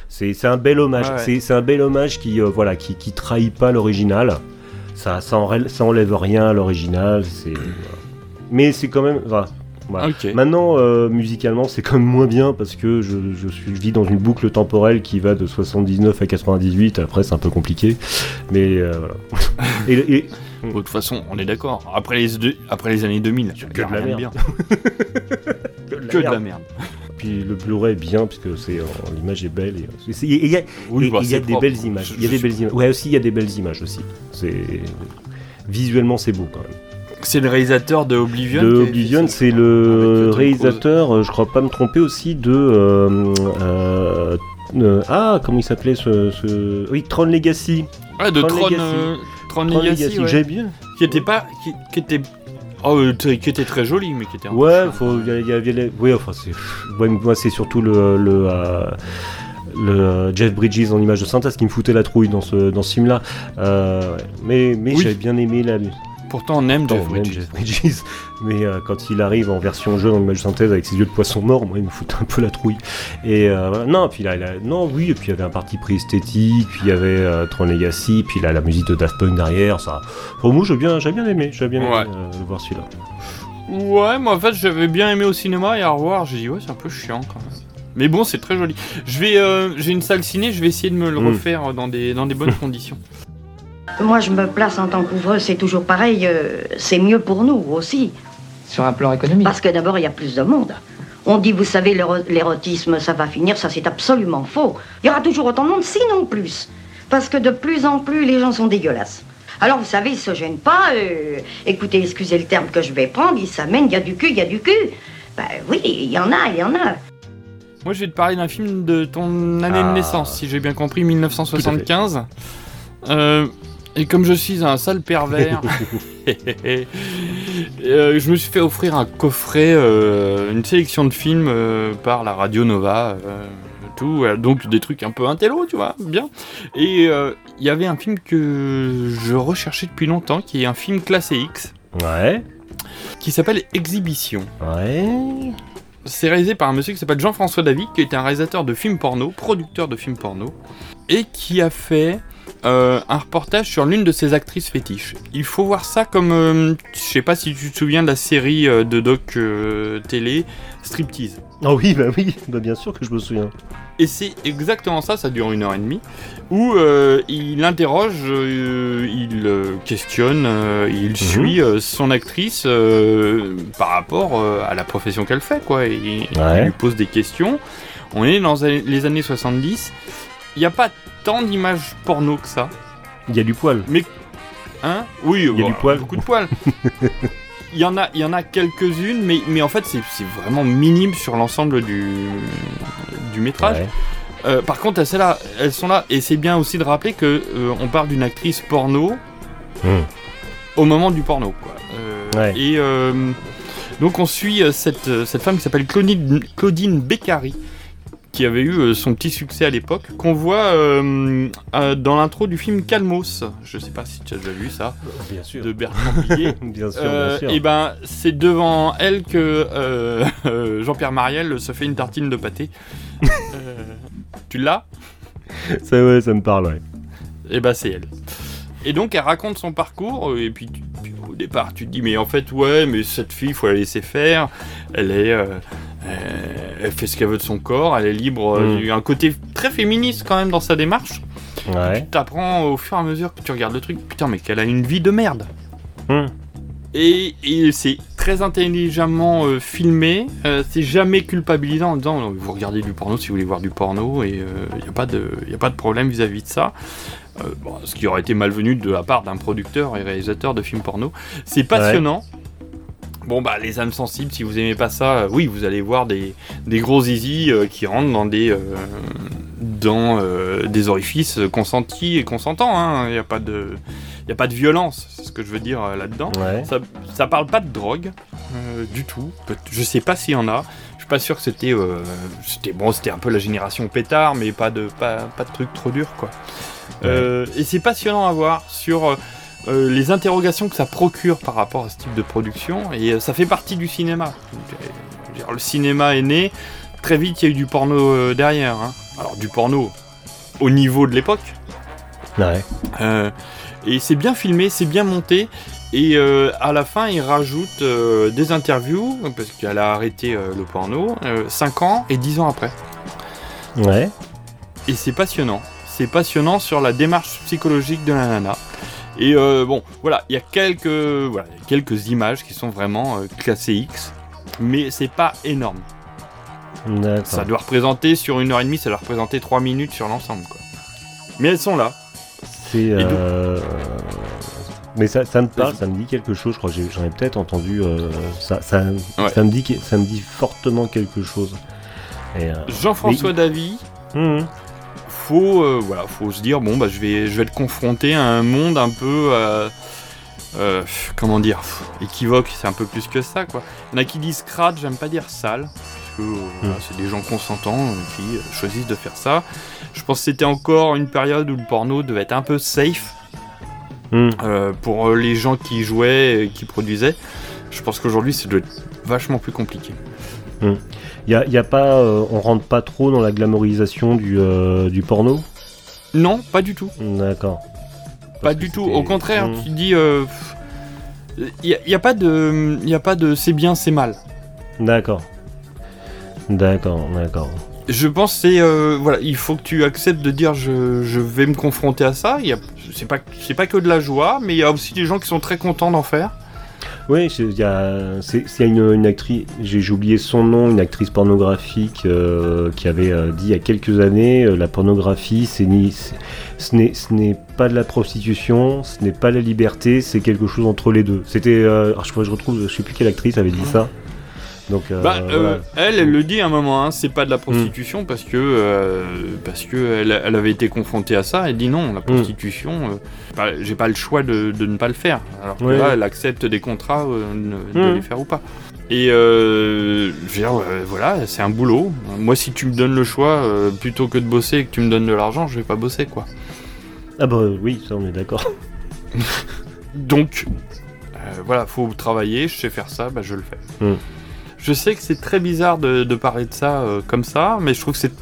c'est c'est un bel hommage.
Ouais.
C'est un bel hommage qui, euh, voilà, qui, qui trahit pas l'original. Ça, ça, enlève, ça enlève rien à l'original. C'est, mais c'est quand même. Voilà. Maintenant, euh, musicalement, c'est quand même moins bien parce que je, je suis je vis dans une boucle temporelle qui va de 79 à 98. Après, c'est un peu compliqué, mais euh, voilà. Et, et-
De toute façon, on est d'accord. Après les, deux- après les années 2000, il y a
que de la merde.
bien. que de la merde.
Puis le Blu-ray est bien parce que c'est euh, l'image est belle et il y a,
Oui,
et
bah,
il y a des belles images. Il y a des belles images. Ouais, aussi il y a des belles images aussi. C'est visuellement c'est beau quand même.
C'est le réalisateur de Oblivion.
de Oblivion, c'est le
euh, Tom
réalisateur, euh, je crois pas me tromper aussi de euh, euh, euh, ah comment il s'appelait ce, ce- oui Tron Legacy.
Ouais, de
Tron
Tron,
Legacy.
euh, Tron
Tron
Legacy,
Legacy,
ouais.
j'aime bien.
Qui était pas. Qui, qui était. Oh, euh, qui était très joli, mais qui était un peu
Ouais,
chiant.
faut, y a- y a- y a les- oui, enfin c'est, ouais, moi c'est surtout le le, euh, le Jeff Bridges en image de synthèse qui me foutait la trouille dans ce dans ce film-là. Euh, mais mais
Oui.
j'avais bien aimé la.
Pourtant, on aime Jeff Bridges.
Bridges, mais euh, quand il arrive en version jeune en image de synthèse avec ses yeux de poisson mort, moi il me fout un peu la trouille. Et euh, non, puis là, il a- non, oui, et puis il y avait un parti pris esthétique, puis il y avait euh, Tron Legacy, puis là la musique de Daft Punk derrière, ça. Pour moi, j'ai bien, j'ai bien aimé, j'ai bien aimé
Ouais.
euh, voir celui-là.
Ouais, moi en fait j'avais bien aimé au cinéma et à revoir, j'ai dit ouais c'est un peu chiant quand même. Mais bon c'est très joli. Je vais, j'ai une salle ciné, je vais essayer de me le
Mm.
refaire dans des, dans des bonnes conditions.
Moi, je me place en tant qu'ouvreuse, c'est toujours pareil. euh, c'est mieux pour nous aussi.
Sur un plan économique.
Parce que d'abord, il y a plus de monde. On dit, vous savez, l'éro- l'érotisme, ça va finir. Ça, c'est absolument faux. Il y aura toujours autant de monde, sinon plus. Parce que de plus en plus, les gens sont dégueulasses. Alors, vous savez, ils se gênent pas. euh, écoutez, excusez le terme que je vais prendre, ils s'amènent, il y a du cul, il y a du cul. Ben oui, il y en a, il y en a.
Moi je vais te parler d'un film de ton année
Ah.
de naissance, si j'ai bien compris, 1975. Euh, et comme je suis un sale pervers, euh, je me suis fait offrir un coffret, euh, une sélection de films euh, par la Radio Nova. tout, donc des trucs un peu intello, tu vois, bien. Et il y avait un film que je recherchais depuis longtemps, qui est un film classé X,
Ouais,
qui s'appelle Exhibition.
ouais.
C'est réalisé par un monsieur qui s'appelle Jean-François Davy, qui était un réalisateur de films porno, producteur de films porno, et qui a fait euh, un reportage sur l'une de ses actrices fétiches. Il faut voir ça comme, euh, je sais pas si tu te souviens de la série euh, de doc euh, télé Striptease.
Ah oui, bah oui, bah bien sûr que je me souviens.
Et c'est exactement ça, ça dure une heure et demie, où euh, il interroge, euh, il questionne, euh, il suit euh, son actrice euh, par rapport euh, à la profession qu'elle fait, quoi. Et il lui pose des questions. On est dans les années 70, il n'y a pas tant d'images porno que ça.
Il y a du poil.
Mais. Hein? Oui,
Il y a du poil.
Beaucoup de poils. Il y en a, il y en a quelques-unes, mais, mais en fait, c'est vraiment minime sur l'ensemble du, du métrage.
Ouais.
Euh, par contre, celles-là, elles sont là. Et c'est bien aussi de rappeler que euh, on parle d'une actrice porno
Hmm.
au moment du porno. Quoi. Euh,
Ouais.
Et euh, donc on suit cette, cette femme qui s'appelle Claudine, Claudine Beccari, qui avait eu euh, son petit succès à l'époque, qu'on voit euh, euh, dans l'intro du film Calmos. Je sais pas si tu as déjà vu ça.
Bien sûr.
De Bertrand.
Bien sûr, bien sûr.
Et ben c'est devant elle que Jean-Pierre Mariel se fait une tartine de pâté. Tu l'as?
Ça, ouais, ça me parle, ouais.
et bah c'est elle. Et donc elle raconte son parcours, et puis, au départ tu te dis mais en fait ouais mais cette fille faut la laisser faire, elle est... euh, elle fait ce qu'elle veut de son corps, elle est libre, euh,
Mm.
il y a un côté très féministe quand même dans sa démarche.
Ouais.
Tu t'apprends au fur et à mesure que tu regardes le truc, putain mais qu'elle a une vie de merde.
Hmm.
Et, et c'est très intelligemment euh, filmé, euh, c'est jamais culpabilisant en disant vous regardez du porno si vous voulez voir du porno et il n'y a, pas de- y a pas de problème vis-à-vis de ça. Euh, bon, ce qui aurait été malvenu de la part d'un producteur et réalisateur de films porno. C'est passionnant. Bon bah les âmes sensibles, si vous aimez pas ça, euh, oui vous allez voir des, des gros zizi euh, qui rentrent dans des euh, dans des orifices consentis et consentants. Il n'y a pas de y a pas de violence, c'est ce que je veux dire là-dedans.
Ouais.
Ça, ça parle pas de drogue du tout. Je sais pas s'il y en a. Je suis pas sûr que c'était c'était bon, c'était un peu la génération pétard, mais pas de pas, pas de trucs trop durs quoi. Et c'est passionnant à voir sur euh, les interrogations que ça procure par rapport à ce type de production. Et euh, ça fait partie du cinéma. Euh, le cinéma est né. Très vite, il y a eu du porno derrière. hein. Alors du porno au niveau de l'époque.
Ouais.
Et c'est bien filmé, c'est bien monté. Et euh, à la fin, il rajoute euh, des interviews, parce qu'elle a arrêté euh, le porno, 5 ans et 10 ans après.
Ouais.
Et c'est passionnant. C'est passionnant sur la démarche psychologique de la nana. Et euh, bon, voilà, il y a quelques, voilà, quelques images qui sont vraiment euh, classées X, mais c'est pas énorme. Ça doit représenter sur une heure et demie, ça doit représenter 3 minutes sur l'ensemble, quoi. Mais elles sont là.
C'est. euh, Mais ça, ça me parle, ça me dit quelque chose. Je crois que j'en ai peut-être entendu. ça, ça, ça me dit, ça me dit fortement quelque chose.
Jean-François Davy,
Mhm.
Faut, euh, voilà, faut se dire bon bah je vais, je vais être confronté à un monde un peu, euh, euh, comment dire, équivoque, c'est un peu plus que ça quoi. Il y en a qui disent crade, j'aime pas dire sale, parce que voilà, c'est des gens consentants qui choisissent de faire ça. Je pense que c'était encore une période où le porno devait être un peu safe euh, pour les gens qui jouaient, et qui produisaient. Je pense qu'aujourd'hui ça doit être vachement plus compliqué.
Il y a, y a pas, euh, on rentre pas trop dans la glamorisation du, euh, du porno?
Non, pas du tout.
D'accord.
Pas du tout. Au contraire,
Mm.
tu dis, il n'y a, y a pas de, y a pas de, c'est bien, c'est mal.
D'accord. D'accord, d'accord.
Je pense c'est, euh, voilà, il faut que tu acceptes de dire, je, je vais me confronter à ça. C'est pas, c'est pas que de la joie, mais il y a aussi des gens qui sont très contents d'en faire.
Oui, il y a, une, actrice, j'ai, oublié son nom, une actrice pornographique euh, qui avait euh, dit il y a quelques années, euh, la pornographie, c'est ni, ce, n'est, pas de la prostitution, ce n'est pas la liberté, c'est quelque chose entre les deux. C'était, je, crois je retrouve, je sais plus quelle actrice avait dit ça. Donc, euh,
Bah, euh,
voilà.
elle, elle le dit à un moment, hein, c'est pas de la prostitution parce que euh, parce que elle, elle avait été confrontée à ça. Elle dit non, la prostitution, euh, pas- j'ai pas le choix de, de ne pas le faire. Alors que là, elle accepte des contrats euh, de,
Mhm.
les faire ou pas. Et euh, je veux dire, euh, voilà, c'est un boulot. Moi, si tu me donnes le choix, euh, plutôt que de bosser et que tu me donnes de l'argent, je vais pas bosser, quoi.
Ah bah oui, ça on est d'accord.
Donc, euh, voilà, faut travailler, je sais faire ça, bah je le fais.
Mm.
Je sais que c'est très bizarre de, parler de ça euh, comme ça, mais je trouve que c'est.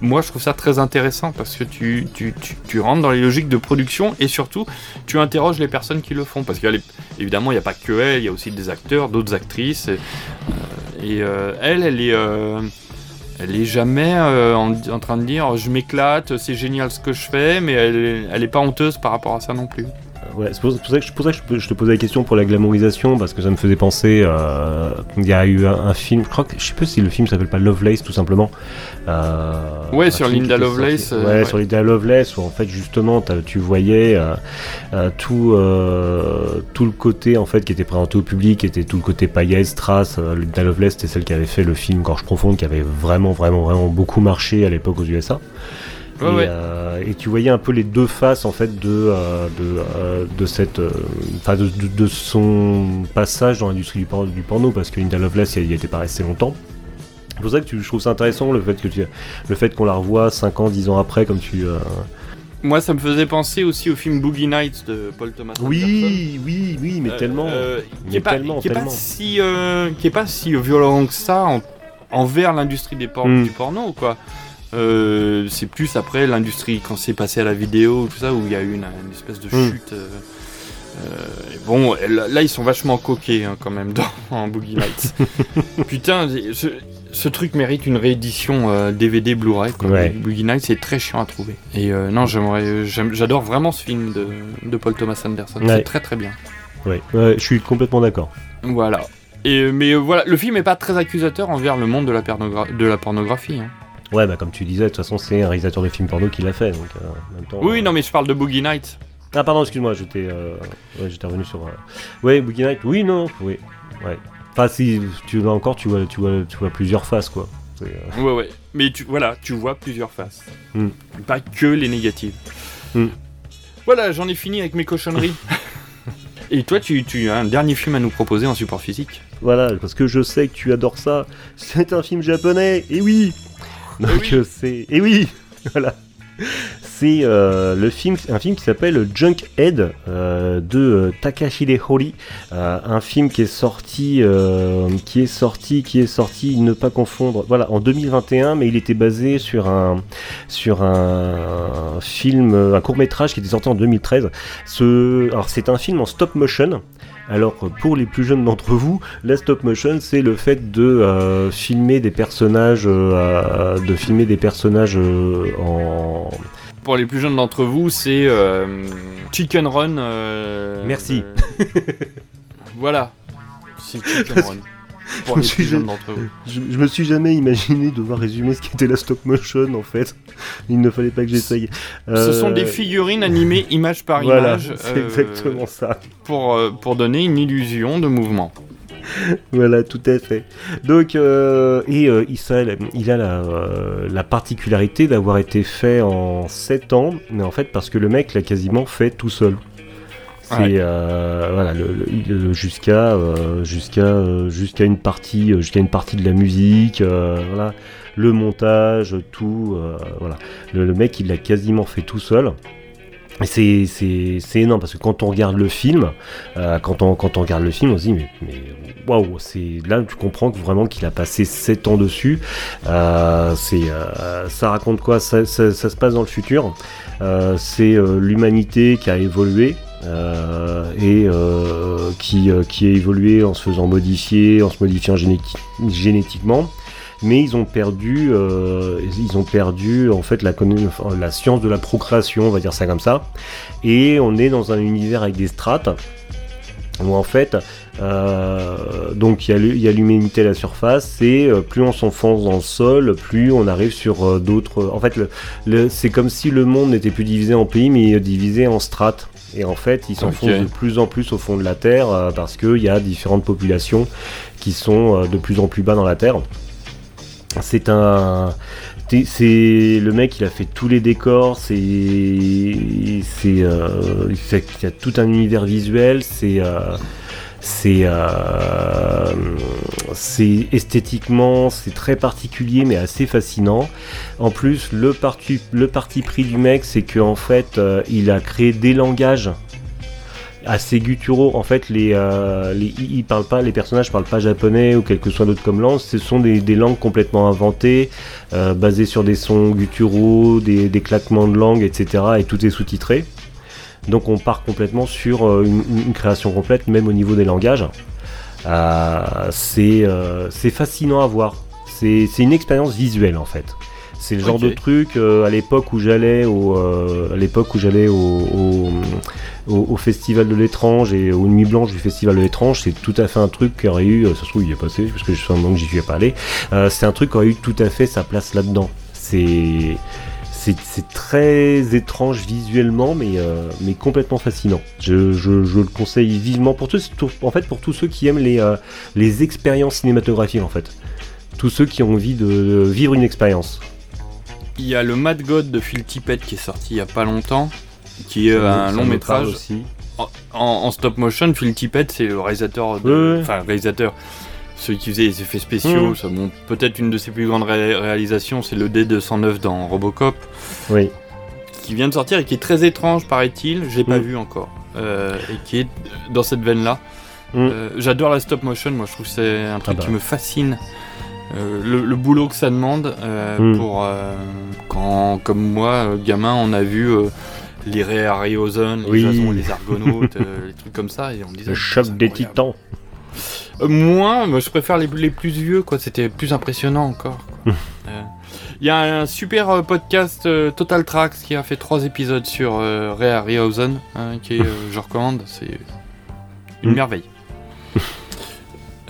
Moi, je trouve ça très intéressant parce que tu, tu, tu, rentres dans les logiques de production et surtout, tu interroges les personnes qui le font. Parce qu'évidemment, il n'y a pas que elle, il y a aussi des acteurs, d'autres actrices. Et, euh, euh, elle, elle est. elle est jamais en, en train de dire je m'éclate, c'est génial ce que je fais, mais elle, est- elle pas honteuse par rapport à ça non plus.
Ouais, c'est pour, ça que, je- pour ça que je, te posais la question pour la glamourisation, parce que ça me faisait penser. euh, Il y a eu un, un film, je crois que je sais pas si le film s'appelle pas Lovelace tout simplement. Euh,
Ouais, sur Linda
sorti-
Lovelace, euh,
ouais,
ouais.
sur Linda Lovelace, où en fait justement tu voyais euh, tout, euh, tout le côté en fait qui était présenté au public, qui était tout le côté paillettes, strass. Linda Lovelace c'était celle qui avait fait le film Gorge Profonde, qui avait vraiment, vraiment, vraiment beaucoup marché à l'époque aux USA.
Ouais,
et,
ouais.
euh, et tu voyais un peu les deux faces en fait de euh, de, euh, de cette euh, de, de- de son passage dans l'industrie du, por- du porno parce que Linda Lovelace il était pas resté longtemps c'est pour ça que tu, je trouve ça intéressant le fait que tu le fait qu'on la revoie 5 ans 10 ans après comme tu euh,
Moi, ça me faisait penser aussi au film Boogie Nights de Paul Thomas Anderson.
oui oui oui mais
Euh,
tellement
qui est pas,
tellement
qui est pas
tellement
si euh, qui est pas si violent que ça en- envers l'industrie des por-
Mm.
du porno quoi. Euh, c'est plus après l'industrie quand c'est passé à la vidéo tout ça où il y a eu une, une espèce de
Mm.
chute. euh, euh, bon, là, ils sont vachement coqués hein, quand même dans en Boogie Nights. Putain, ce, ce truc mérite une réédition euh, DVD Blu-ray.
Ouais.
Boogie Nights c'est très chiant à trouver. Et euh, non, j'aimerais, j'adore vraiment ce film de, de Paul Thomas Anderson.
Ouais.
C'est très très bien.
ouais, je suis complètement d'accord
Voilà. Et, mais voilà, le film est pas très accusateur envers le monde de la, pornogra- de la pornographie. hein.
Ouais bah comme tu disais de toute façon c'est un réalisateur de films porno qui l'a fait donc euh, en même temps
Oui, non, mais je parle de Boogie Nights.
Ah pardon, excuse-moi, j'étais euh, ouais, j'étais revenu sur. euh, Ouais, Boogie Night. Oui, non, oui, ouais. Enfin, si tu là encore, tu vois, tu vois, tu vois plusieurs faces, quoi. Euh,
Ouais, ouais. Mais tu, voilà, tu vois plusieurs faces.
Hmm.
Pas que les négatives.
Hmm.
Voilà, j'en ai fini avec mes cochonneries. Et toi, tu, tu as un dernier film à nous proposer en support physique?
Voilà, parce que je sais que tu adores ça. C'est un film japonais, et oui. Donc euh, c'est, et oui, voilà. C'est euh, le film, un film qui s'appelle Junkhead euh, de euh, Takahide Hori, Euh, un film qui est sorti, qui est sorti, qui est sorti, ne pas confondre, voilà, en 2021, mais il était basé sur un, sur un, film, un court métrage qui était sorti en 2013. Ce, alors c'est un film en stop motion. Alors pour les plus jeunes d'entre vous, la stop motion c'est le fait de euh, filmer des personnages, euh, euh, de filmer des personnages euh, en.
Pour les plus jeunes d'entre vous, c'est euh, Chicken Run. euh,
Merci.
euh, voilà. C'est Chicken Run. Pour
Je me
les
suis
plus jeunes
jamais-
d'entre vous.
Je, je me suis jamais imaginé devoir résumer ce qu'était la stop motion en fait. Il ne fallait pas que j'essaye.
Ce sont
Euh,
des figurines animées image par
Voilà,
image.
c'est
euh,
exactement ça.
Pour, euh, pour donner une illusion de mouvement.
voilà, tout à fait. Donc, euh, et euh, il, a la, euh, la particularité d'avoir été fait en 7 ans, mais en fait parce que le mec l'a quasiment fait tout seul. Euh, jusqu'à euh, jusqu'à euh, jusqu'à une partie jusqu'à une partie de la musique le montage tout le, mec il l'a quasiment fait tout seul c'est, énorme parce que quand on regarde le film, quand, on, quand on regarde le film, on se dit mais, waouh, c'est là tu comprends que vraiment qu'il a passé 7 ans dessus. Ça raconte quoi? Ça, se passe dans le futur. C'est l'humanité qui a évolué. Euh, et euh, qui, euh, qui a évolué en se faisant modifier, en se modifiant généti- génétiquement mais ils ont perdu, ils ont perdu en fait la, la science de la procréation, on va dire ça comme ça. Et on est dans un univers avec des strates où en fait, donc il y a l'humanité à la surface et plus on s'enfonce dans le sol, plus on arrive sur d'autres. En fait, c'est comme si le monde n'était plus divisé en pays, mais divisé en strates. Et en fait, ils s'enfoncent de plus en plus au fond de la Terre euh, parce qu'il y a différentes populations qui sont euh, de plus en plus bas dans la Terre. C'est un. C'est le mec, il a fait tous les décors. C'est, c'est, euh, il il y a tout un univers visuel. C'est, c'est, euh, esthétiquement, c'est très particulier, mais assez fascinant. En plus, le parti, pris du mec, c'est qu'en fait, euh, il a créé des langages assez gutturaux. En fait, les, euh, les, parlent pas, personnages parlent pas japonais ou quel que soit d'autre comme langue. Ce sont des, langues complètement inventées, euh, basées sur des sons gutturaux, des claquements de langue, etc. Et tout est sous-titré. Donc on part complètement sur euh, une, une création complète, même au niveau des langages. Euh, c'est euh, c'est fascinant à voir. C'est c'est une expérience visuelle en fait. C'est le genre de truc euh, à l'époque où j'allais au, euh, à l'époque où j'allais au, au, au- au festival de l'étrange et aux nuits blanches du festival de l'étrange, c'est tout à fait un truc qui aurait eu, ça se trouve il y est passé parce que je moment que j'y suis pas allé. Euh, c'est un truc qui aurait eu tout à fait sa place là-dedans. C'est c'est très étrange visuellement, mais, euh, mais complètement fascinant. Je, je- je le conseille vivement pour tous, tout- en fait, pour tous ceux qui aiment les, euh, les expériences cinématographiques, en fait. Tous ceux qui ont envie de, vivre une expérience.
Il y a le Mad God de Phil Tippett qui est sorti il y a pas longtemps, qui est un long métrage
aussi.
En, en- en stop motion. Phil Tippett, c'est le réalisateur, de- enfin réalisateur, celui qui faisait les effets spéciaux. Ça montre peut-être une de ses plus grandes ré- réalisations, c'est le D209 dans Robocop,
Oui.
qui vient de sortir et qui est très étrange, paraît-il. J'ai pas
Mhm.
vu encore, Euh, et qui est dans cette veine-là.
Mhm.
Euh, J'adore la stop motion. Moi, je trouve que c'est un truc
Ah bah.
qui me fascine. Euh, le, le boulot que ça demande
Mm.
pour quand, comme moi, gamin, on a vu les Ray Harryhausen, les
Oui.
Jason et les Argonautes, les trucs comme ça, et on me disait.
Le choc des titans.
Euh, moins, moi je préfère les, les plus vieux, quoi. C'était plus impressionnant encore. quoi. Euh, Il y a un super euh, podcast euh, Total Tracks qui a fait trois épisodes sur euh, Ray Harryhausen, hein, qui est, euh, je recommande, c'est une
Mm.
merveille.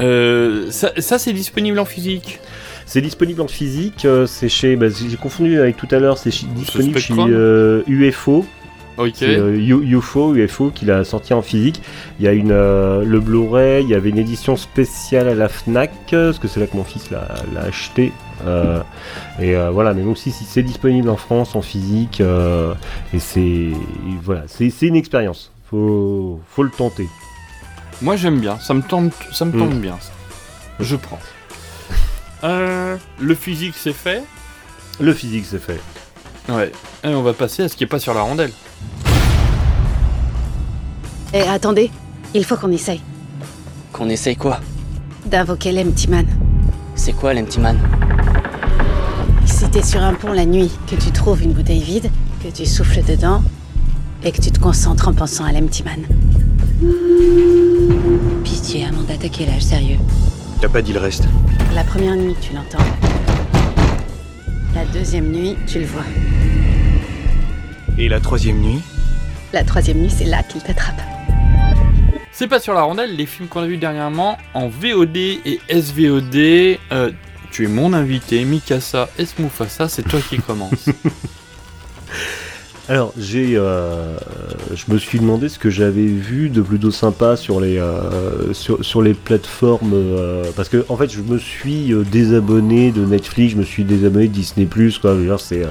Euh, ça, ça, c'est disponible en physique.
C'est disponible en physique, euh, c'est chez. bah, j'ai confondu avec tout à l'heure, c'est disponible chez euh, UFO.
Ok.
C'est euh, UFO, UFO qui l'a sorti en physique. Il y a une, euh, le Blu-ray, il y avait une édition spéciale à la Fnac, parce que c'est là que mon fils l'a acheté. Euh, et euh, voilà, mais donc si, si c'est disponible en France en physique, et c'est voilà, c'est une expérience. Faut, faut le tenter.
Moi j'aime bien, ça me tente, ça me
Mm.
tente bien. ça. Je prends. Le physique c'est fait?
Le physique c'est fait.
Ouais. Et on va passer à ce qui est pas sur la rondelle.
Eh, attendez, il faut qu'on essaye
Qu'on essaye quoi?
D'invoquer l'Empty Man.
C'est quoi l'Empty Man
Si t'es sur un pont la nuit, que tu trouves une bouteille vide, que tu souffles dedans, et que tu te concentres en pensant à l'Empty Man. Pitié, Amanda, t'as quel âge, sérieux
T'as pas dit le reste.
La première nuit, tu l'entends. La deuxième nuit, tu le vois.
Et la troisième nuit?
La troisième nuit, c'est là qu'il t'attrape.
C'est pas sur la rondelle, les films qu'on a vus dernièrement en VOD et SVOD. Euh, tu es mon invité, Mikasa S. Mufasa, c'est toi qui commence.
Alors, j'ai, euh, je me suis demandé ce que j'avais vu de plutôt sympa sur les, euh, sur, sur les plateformes, euh, parce que en fait, je me suis désabonné de Netflix, je me suis désabonné de Disney+, quoi. C'est,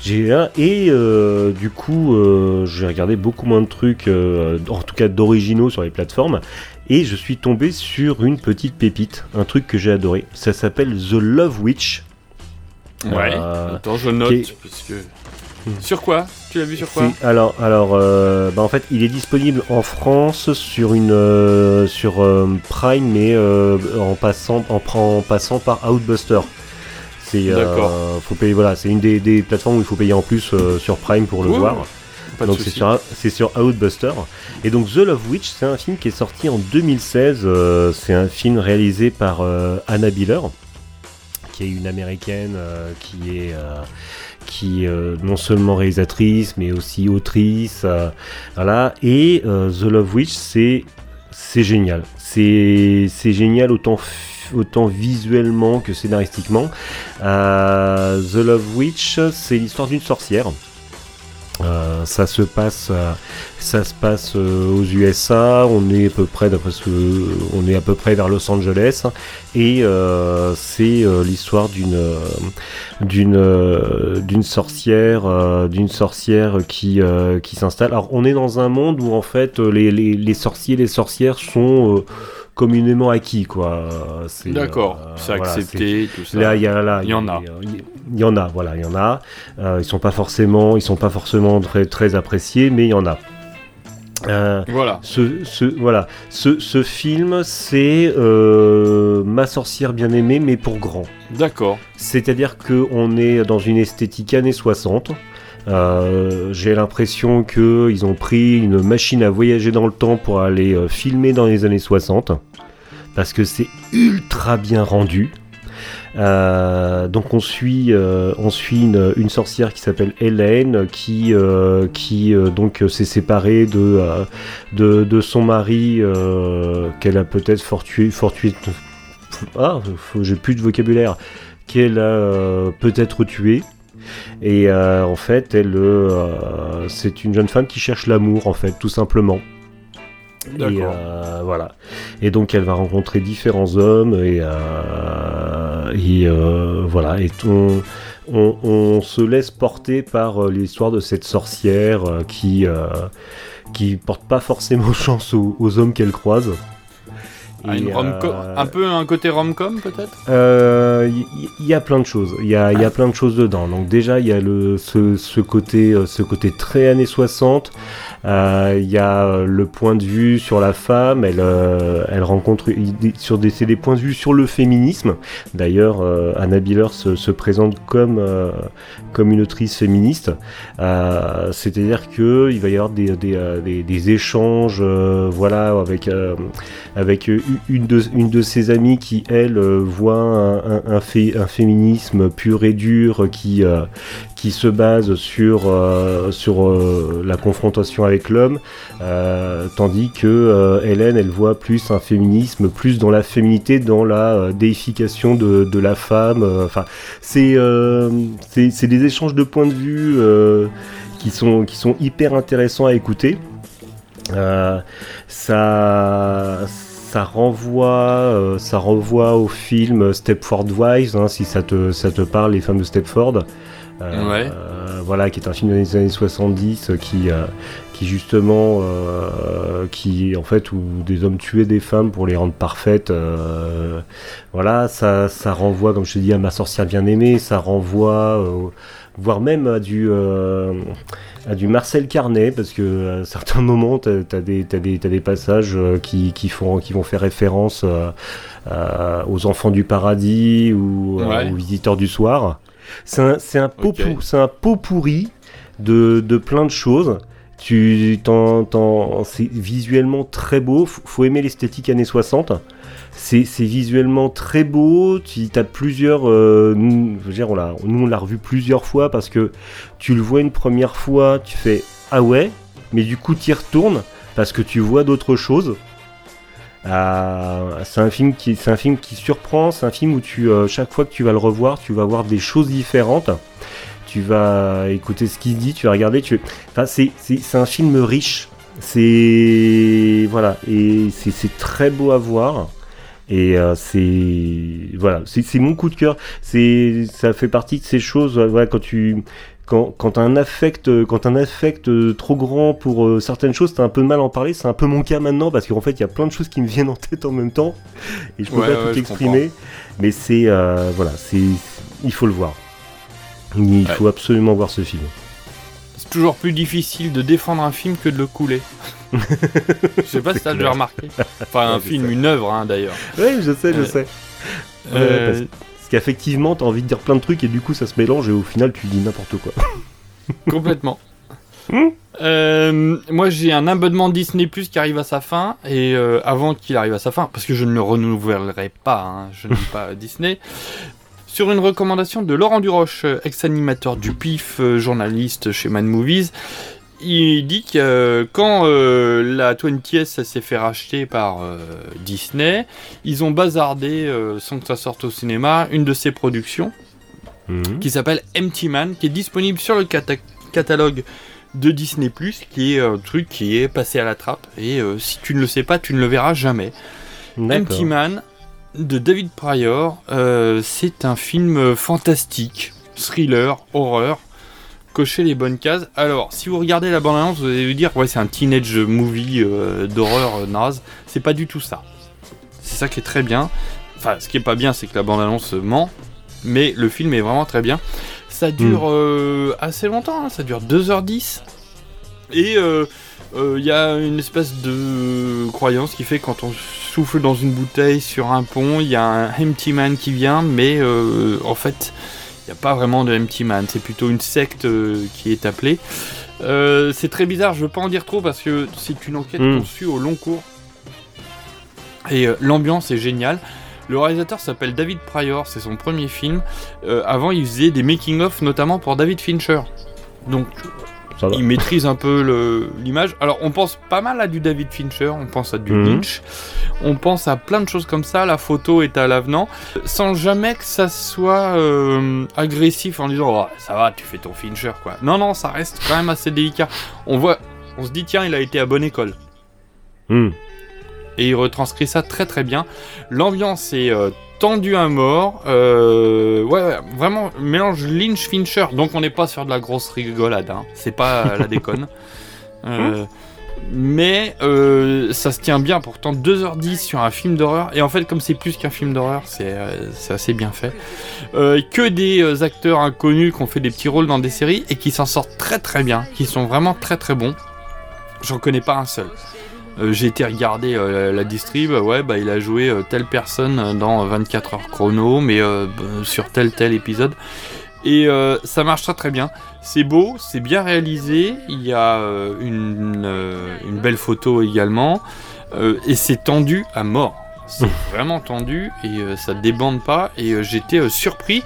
j'ai un- et euh, du coup, euh, j'ai regardé beaucoup moins de trucs, euh, en tout cas d'originaux sur les plateformes, et je suis tombé sur une petite pépite, un truc que j'ai adoré. Ça s'appelle The Love Witch.
ouais.
Euh,
Attends, je note,
qui est-
parce que... Sur quoi? Tu l'as vu sur quoi?
Alors, alors euh, bah en fait, il est disponible en France sur une euh, sur euh, Prime, mais en passant en, en passant par Outbuster. C'est euh, faut payer voilà, c'est une des, des plateformes où il faut payer en plus euh, sur Prime pour le
Ouais,
voir.
ouais.
Donc c'est sur c'est sur Outbuster. Et donc The Love Witch, c'est un film qui est sorti en 2016. euh, c'est un film réalisé par Anna Biller, qui est une américaine qui est qui est euh, non seulement réalisatrice mais aussi autrice. euh, voilà. Et euh, The Love Witch, c'est c'est génial. C'est c'est génial autant autant visuellement que scénaristiquement. Euh, The Love Witch, c'est l'histoire d'une sorcière. Euh, ça se passe, euh, ça se passe aux USA. On est à peu près, on est à peu près vers Los Angeles, et c'est l'histoire d'une d'une d'une sorcière, d'une sorcière qui qui s'installe. Alors, on est dans un monde où en fait les, les, les sorciers, les sorcières sont communément acquis, quoi. C'est,
D'accord,
euh,
c'est
voilà,
accepté, tout ça.
Là, il y a, là,
Il y en a.
Il y en a, voilà, il y en a. Euh, ils sont pas forcément, ils sont pas forcément très, très appréciés, mais il y en a. Euh,
Voilà.
Ce, ce, voilà. Ce, ce film, c'est euh, Ma sorcière bien aimée, mais pour grand.
D'accord.
C'est-à-dire qu'on est dans une esthétique années 60. Euh, J'ai l'impression qu'ils ont pris une machine à voyager dans le temps pour aller filmer dans les années 60. Parce que c'est ultra bien rendu. Euh, donc on suit, euh, on suit une, sorcière qui s'appelle Hélène qui, euh, qui donc s'est séparée de, de, son mari qu'elle a peut-être fortuit, ah, j'ai plus de vocabulaire, qu'elle a peut-être tué. Et en fait, elle, c'est une jeune femme qui cherche l'amour, en fait, tout simplement. Et euh, voilà. Et donc elle va rencontrer différents hommes et, euh, et euh, voilà. Et on, on, on se laisse porter par l'histoire de cette sorcière qui qui porte pas forcément chance aux, aux hommes qu'elle croise.
Ah, une
euh,
Un peu un côté rom-com peut-être?
Euh, Il y, y a plein de choses. Il y a, il y a plein de choses dedans. Donc déjà, il y a le, ce, ce côté, ce côté très années 60. Euh, Il y a euh, le point de vue sur la femme. Elle, euh, elle rencontre sur des, c'est des points de vue sur le féminisme. D'ailleurs, Anna Biller se, se présente comme comme une autrice féministe. C'est-à-dire que il va y avoir des, des, échanges, voilà, avec avec une de, une de ses amies qui, elle, voit un, un, fé- un féminisme pur et dur qui, qui se base sur, euh, sur euh, la confrontation avec l'homme, euh, tandis que euh, Hélène, elle voit plus un féminisme, plus dans la féminité, dans la euh, déification de, de la femme. euh, Enfin, c'est des échanges de points de vue qui, sont, qui sont hyper intéressants à écouter. Ça, ça renvoie, euh, ça renvoie au film Stepford Wives, hein, si ça te, ça te parle, les femmes de Stepford. Euh,
Ouais.
euh, voilà, qui est un film des années 70 euh, qui, euh, qui justement, euh, qui en fait où des hommes tuaient des femmes pour les rendre parfaites. euh, voilà, ça, ça renvoie, comme je te dis, à ma sorcière bien aimée. Ça renvoie, euh, voire même à du, euh, à du Marcel Carnet, parce que à certains moments, t'as as des, t'as des, t'as des passages euh, qui, qui, font, qui vont faire référence euh, euh, aux enfants du paradis ou euh,
Ouais.
aux visiteurs du soir. C'est un, c'est un, pot
Ok.
pou- c'est un pot pourri de, de plein de choses. Tu t'en, t'en- c'est visuellement très beau. F- faut aimer l'esthétique années 60. C'est, c'est visuellement très beau. Tu as plusieurs. euh, nous, je veux dire, on l'a, nous, on l'a revu plusieurs fois parce que tu le vois une première fois, tu fais ah ouais, mais du coup, tu y retournes parce que tu vois d'autres choses. Euh, c'est un film qui c'est un film qui surprend c'est un film où tu euh, chaque fois que tu vas le revoir tu vas voir des choses différentes. Tu vas écouter ce qu'il dit tu vas regarder tu enfin c'est c'est un film riche. C'est voilà et c'est très beau à voir. Et euh, c'est voilà c'est mon coup de cœur. C'est ça fait partie de ces choses voilà quand tu quand, un affect, euh, quand un affect euh, trop grand pour euh, certaines choses, t'as un peu de mal à en parler. C'est un peu mon cas maintenant parce qu'en fait, il y a plein de choses qui me viennent en tête en même temps et je peux
Ouais,
pas
ouais,
tout exprimer. Mais c'est euh, voilà, c'est il faut le voir. Il
Ouais.
faut absolument voir ce film.
C'est toujours plus difficile de défendre un film que de le couler. Je sais pas si t'as déjà remarqué. Enfin, un film, une œuvre hein, d'ailleurs.
Oui, je sais, je
Euh,
sais.
euh,
Ouais, parce, parce qu'effectivement, t'as envie de dire plein de trucs et du coup, ça se mélange et au final, tu dis n'importe quoi.
Complètement. Euh, moi j'ai un abonnement Disney Plus qui arrive à sa fin et euh, avant qu'il arrive à sa fin parce que je ne le renouvellerai pas, hein, je n'aime pas Disney. Sur une recommandation de Laurent Duroche, ex-animateur du PIF, euh, journaliste chez Mad Movies, il dit que euh, quand euh, la 20th ça s'est fait racheter par euh, Disney, ils ont bazardé, euh, sans que ça sorte au cinéma, une de ses productions qui s'appelle Empty Man, qui est disponible sur le cata- catalogue de Disney+, qui est un truc qui est passé à la trappe, et si tu ne le sais pas, tu ne le verras jamais. Empty Man, de David Pryor, c'est un film fantastique, thriller, horreur, cocher les bonnes cases. Alors, si vous regardez la bande-annonce, vous allez vous dire, ouais, c'est un teenage movie euh, d'horreur euh, naze. C'est pas du tout ça. C'est ça qui est très bien. Enfin, ce qui est pas bien, c'est que la bande-annonce ment, mais le film est vraiment très bien. Ça dure euh, assez longtemps, hein, ça dure 2h10. Et euh, euh, il y a une espèce de croyance qui fait quand on souffle dans une bouteille sur un pont, il y a un empty man qui vient, mais en fait, il n'y a pas vraiment de empty man, c'est plutôt une secte euh, qui est appelée. Euh, c'est très bizarre, je veux pas en dire trop parce que c'est une enquête
Mm.
qu'on suit au long cours. Et euh, l'ambiance est géniale. Le réalisateur s'appelle David Pryor, c'est son premier film. Avant, il faisait des making-of, notamment pour David Fincher. Donc,
Ça va.
il maîtrise un peu l'image. Alors, on pense pas mal à du David Fincher, on pense à du
Mhm.
Lynch, on pense à plein de choses comme ça. La photo est à l'avenant, sans jamais que ça soit euh, agressif en disant Oh, ça va, tu fais ton Fincher quoi. Non, non, ça reste quand même assez délicat. On voit, on se dit tiens, il a été à bonne école.
Hmm.
Et il retranscrit ça très très bien. L'ambiance est euh, tendue à mort. Euh, ouais, vraiment, mélange Lynch-Fincher. Donc on n'est pas sur de la grosse rigolade. Hein. C'est pas la déconne. Euh, mais euh, ça se tient bien. Pourtant, 2h10 sur un film d'horreur. Et en fait, comme c'est plus qu'un film d'horreur, c'est assez bien fait. Que des acteurs inconnus qui ont fait des petits rôles dans des séries et qui s'en sortent très très bien. Qui sont vraiment très très bons. J'en connais pas un seul. Euh, j'ai été regarder euh, la distrib, ouais, bah il a joué euh, telle personne dans 24 heures chrono, mais euh, b- sur tel tel épisode. Et ça marche très très bien. C'est beau, c'est bien réalisé, il y a une, une belle photo également, et c'est tendu à mort. C'est vraiment tendu, et ça débande pas, et j'étais surpris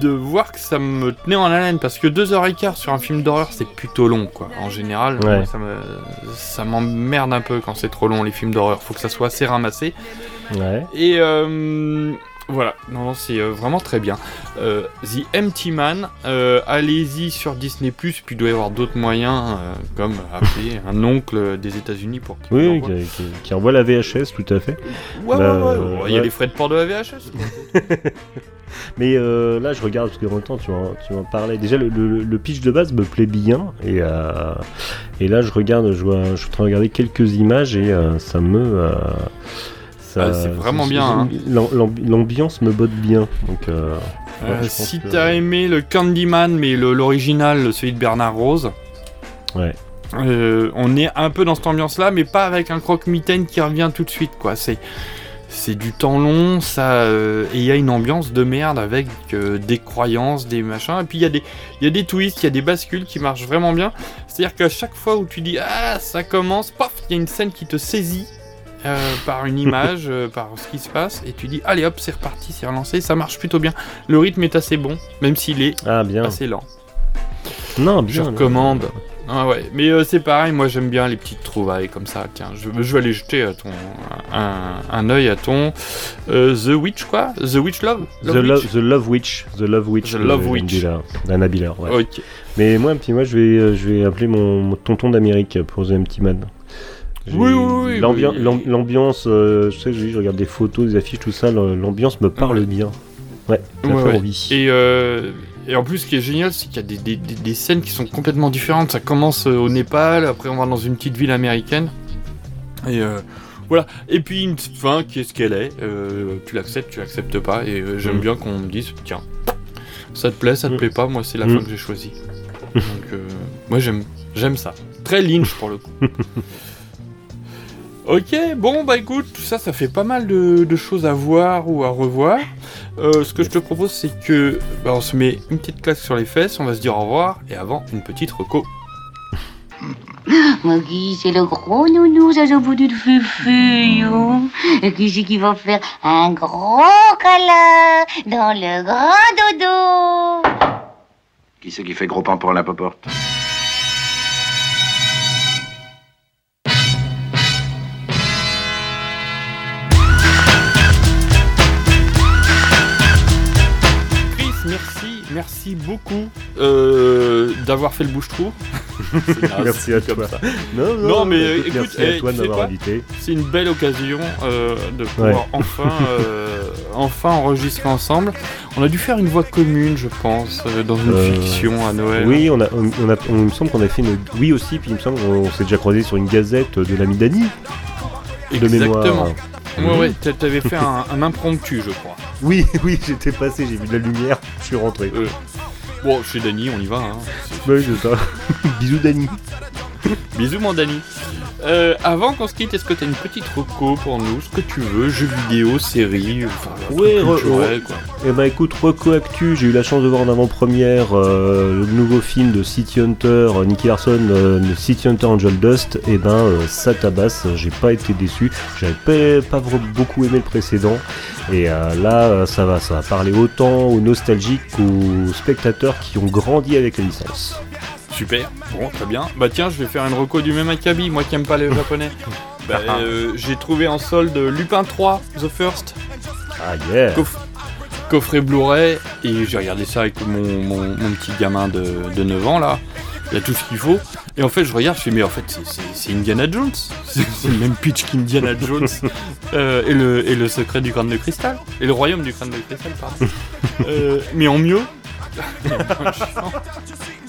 de voir que ça me tenait en haleine parce que 2h15 sur un film d'horreur c'est plutôt long quoi en général
Ouais.
moi, ça me ça m'emmerde un peu quand c'est trop long les films d'horreur faut que ça soit assez ramassé
Ouais.
et euh, voilà non, non c'est euh, vraiment très bien Euh, The Empty Man euh, allez-y sur Disney puis il doit y avoir d'autres moyens euh, comme appeler un oncle des États-Unis pour qu'il
Oui,
vous
qui, qui- qui envoie la VHS, tout à fait.
ouais,
Bah,
ouais, ouais,
euh,
il y a les frais de port de la VHS.
Mais là, je regarde parce que en même temps, tu en, tu en parlais. Déjà, le, le- le pitch de base me plaît bien. Et, et là, je regarde, je, vois, je suis en train de regarder quelques images et ça me.
Ah, c'est vraiment bien, hein.
l'am- l'ambi- L'ambiance me botte bien. Donc, euh, ouais,
Euh, si
que-
t'as aimé le Candyman, mais l'original, celui de Bernard Rose,
Ouais.
euh, on est un peu dans cette ambiance-là, mais pas avec un croque-mitaine qui revient tout de suite, quoi. C'est c'est du temps long, ça, euh, et il y a une ambiance de merde avec euh, des croyances, des machins, et puis il y a des y a des twists, il y a des bascules qui marchent vraiment bien. C'est-à-dire qu'à chaque fois où tu dis ah ça commence, paf, il y a une scène qui te saisit. Euh, par une image, euh, par ce qui se passe, et tu dis allez hop, c'est reparti, c'est relancé, ça marche plutôt bien. Le rythme est assez bon, même s'il est
Ah, bien.
assez lent.
Non,
Je
bien.
recommande. Ah ouais, mais euh, c'est pareil, moi j'aime bien les petites trouvailles comme ça. Tiens, je, je vais aller jeter à ton, un, un œil à ton euh, The Witch quoi? The Witch Love,
The,
Love Witch?
The Love Witch. The Love Witch.
The Love Witch.
Biller, ouais.
Ok.
Mais moi, puis moi, je vais, je vais appeler mon, mon tonton d'Amérique pour The Empty Man.
Oui, oui, oui,
l'ambi-
oui.
l'am- L'ambiance, euh, je sais que je regarde des photos, des affiches, tout ça, l'ambiance me parle
Ouais.
bien. Ouais, ça
Ouais,
fait
ouais.
envie.
Et, euh, et en plus, ce qui est génial, c'est qu'il y a des, des- des- des scènes qui sont complètement différentes. Ça commence euh, au Népal, après on va dans une petite ville américaine. Et euh, voilà. Et puis une fin qui est ce qu'elle est. Tu l'acceptes, tu l'acceptes pas. Et j'aime
Mm.
bien qu'on me dise tiens, ça te plaît, ça te
Mm.
plaît pas. Moi, c'est la
Mm.
fin que j'ai choisie. Donc, moi, j'aime, j'aime ça. Très Lynch pour le coup. Ok, bon bah écoute, tout ça, ça fait pas mal de, de choses à voir ou à revoir. Euh, ce que je te propose, c'est que bah, on se met une petite claque sur les fesses, on va se dire au revoir, et avant, une petite reco.
Maggie, c'est le gros nounou, ça au bout du fufu. Et qui c'est qui va faire un gros câlin dans le grand dodo
Qui c'est qui fait gros pain pour la poporte?
D'avoir fait le bouche-trou. C'est
Merci à toi.
ça.
Non, non,
Non, mais euh,
écoute,
écoute,
merci à
eh,
toi de m'avoir invité.
C'est une belle occasion euh, de pouvoir
Ouais.
enfin, euh, enfin enregistrer ensemble. On a dû faire une voix commune, je pense, euh, dans une
Euh,
fiction à Noël.
Oui, on a, on, on a, on- il me semble qu'on a fait une. Oui aussi, puis il me semble qu'on s'est déjà croisé sur une gazette de l'ami Dany. De mémoire.
Exactement. Ouais, ouais, t'a- t'avais fait un, un impromptu, je crois.
Oui, oui, j'étais passé, j'ai vu de la lumière, je suis rentré.
Euh, bon, chez Dany, on y va. Hein.
Oui, c'est ça. Bisous Dany.
Bisous, mon Dany. Euh, avant qu'on se quitte, est-ce que t'as une petite reco pour nous Ce que tu veux, jeux vidéo, séries, enfin,
Ouais, re-
culturel,
re-
quoi.
Eh ben écoute, Reco Actu, j'ai eu la chance de voir en avant-première euh, le nouveau film de City Hunter, euh, Nicky Larson, euh, de City Hunter Angel Dust. Et ben euh, ça tabasse, j'ai pas été déçu. J'avais pas, beaucoup aimé le précédent. Et là, ça va, ça va parler autant aux nostalgiques qu'aux spectateurs qui ont grandi avec la licence.
Super, bon, très bien. Bah tiens, je vais faire une reco du même acabit, moi qui aime pas les japonais. Bah, euh, j'ai trouvé en solde Lupin 3, The First.
Ah yeah
Coff- coffret Blu-ray, et j'ai regardé ça avec mon, mon- mon petit gamin de, de 9 ans là. Il y a tout ce qu'il faut. Et en fait, je regarde, je fais, mais en fait, c'est- Indiana Jones. C'est c'est le même pitch qu'Indiana Jones. Euh, et, le, et le secret du crâne de cristal. Et le royaume du crâne de cristal, pardon. Euh, mais en mieux.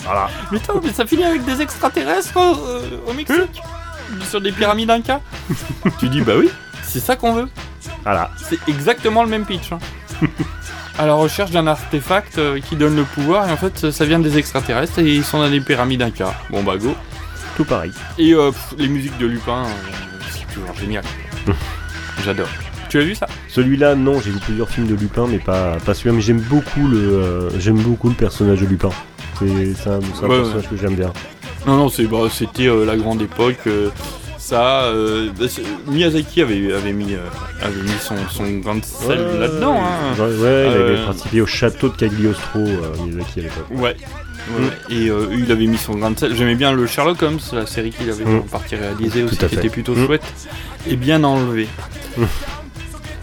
Voilà.
Mais attends, mais ça finit avec des extraterrestres euh, au Mexique Sur des pyramides Inca Tu dis, bah oui, c'est ça qu'on veut.
Voilà.
C'est exactement le même pitch. hein. à la recherche d'un artefact euh, qui donne le pouvoir, et en fait, ça vient des extraterrestres et ils sont dans des pyramides Inca. Bon bah go.
Tout pareil.
Et euh, pff, les musiques de Lupin, euh, c'est toujours génial. J'adore. Tu as vu ça?
Celui-là, non, j'ai vu plusieurs films de Lupin, mais pas, pas celui-là. Mais j'aime beaucoup le, euh, j'aime beaucoup le personnage de Lupin. C'est un, c'est un
Ouais,
personnage que j'aime bien.
Non, non, c'est, bah, c'était euh, la grande époque. euh, ça, euh, bah, Miyazaki avait, avait mis, avait mis son, son grain de sel
Ouais,
là-dedans. hein.
Ouais, ouais, il avait participé au château de Cagliostro, Miyazaki à l'époque.
Ouais. ouais. Et il avait mis son grain de sel. J'aimais bien le Sherlock Holmes, la série qu'il avait
Mm.
en partie réalisée aussi,
Tout
qui était plutôt
Mm.
chouette et bien enlevé.
Mm.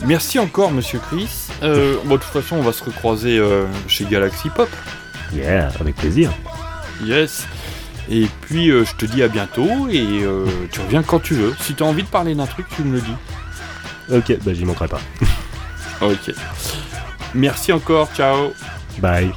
Merci encore, monsieur Chris. Bon, de toute façon, on va se recroiser chez Galaxy Pop.
Yeah, avec plaisir.
Yes. Et puis, euh, je te dis à bientôt et euh, tu reviens quand tu veux. Si tu as envie de parler d'un truc, tu me le dis.
Ok, bah j'y manquerai pas.
Ok. Merci encore, ciao.
Bye.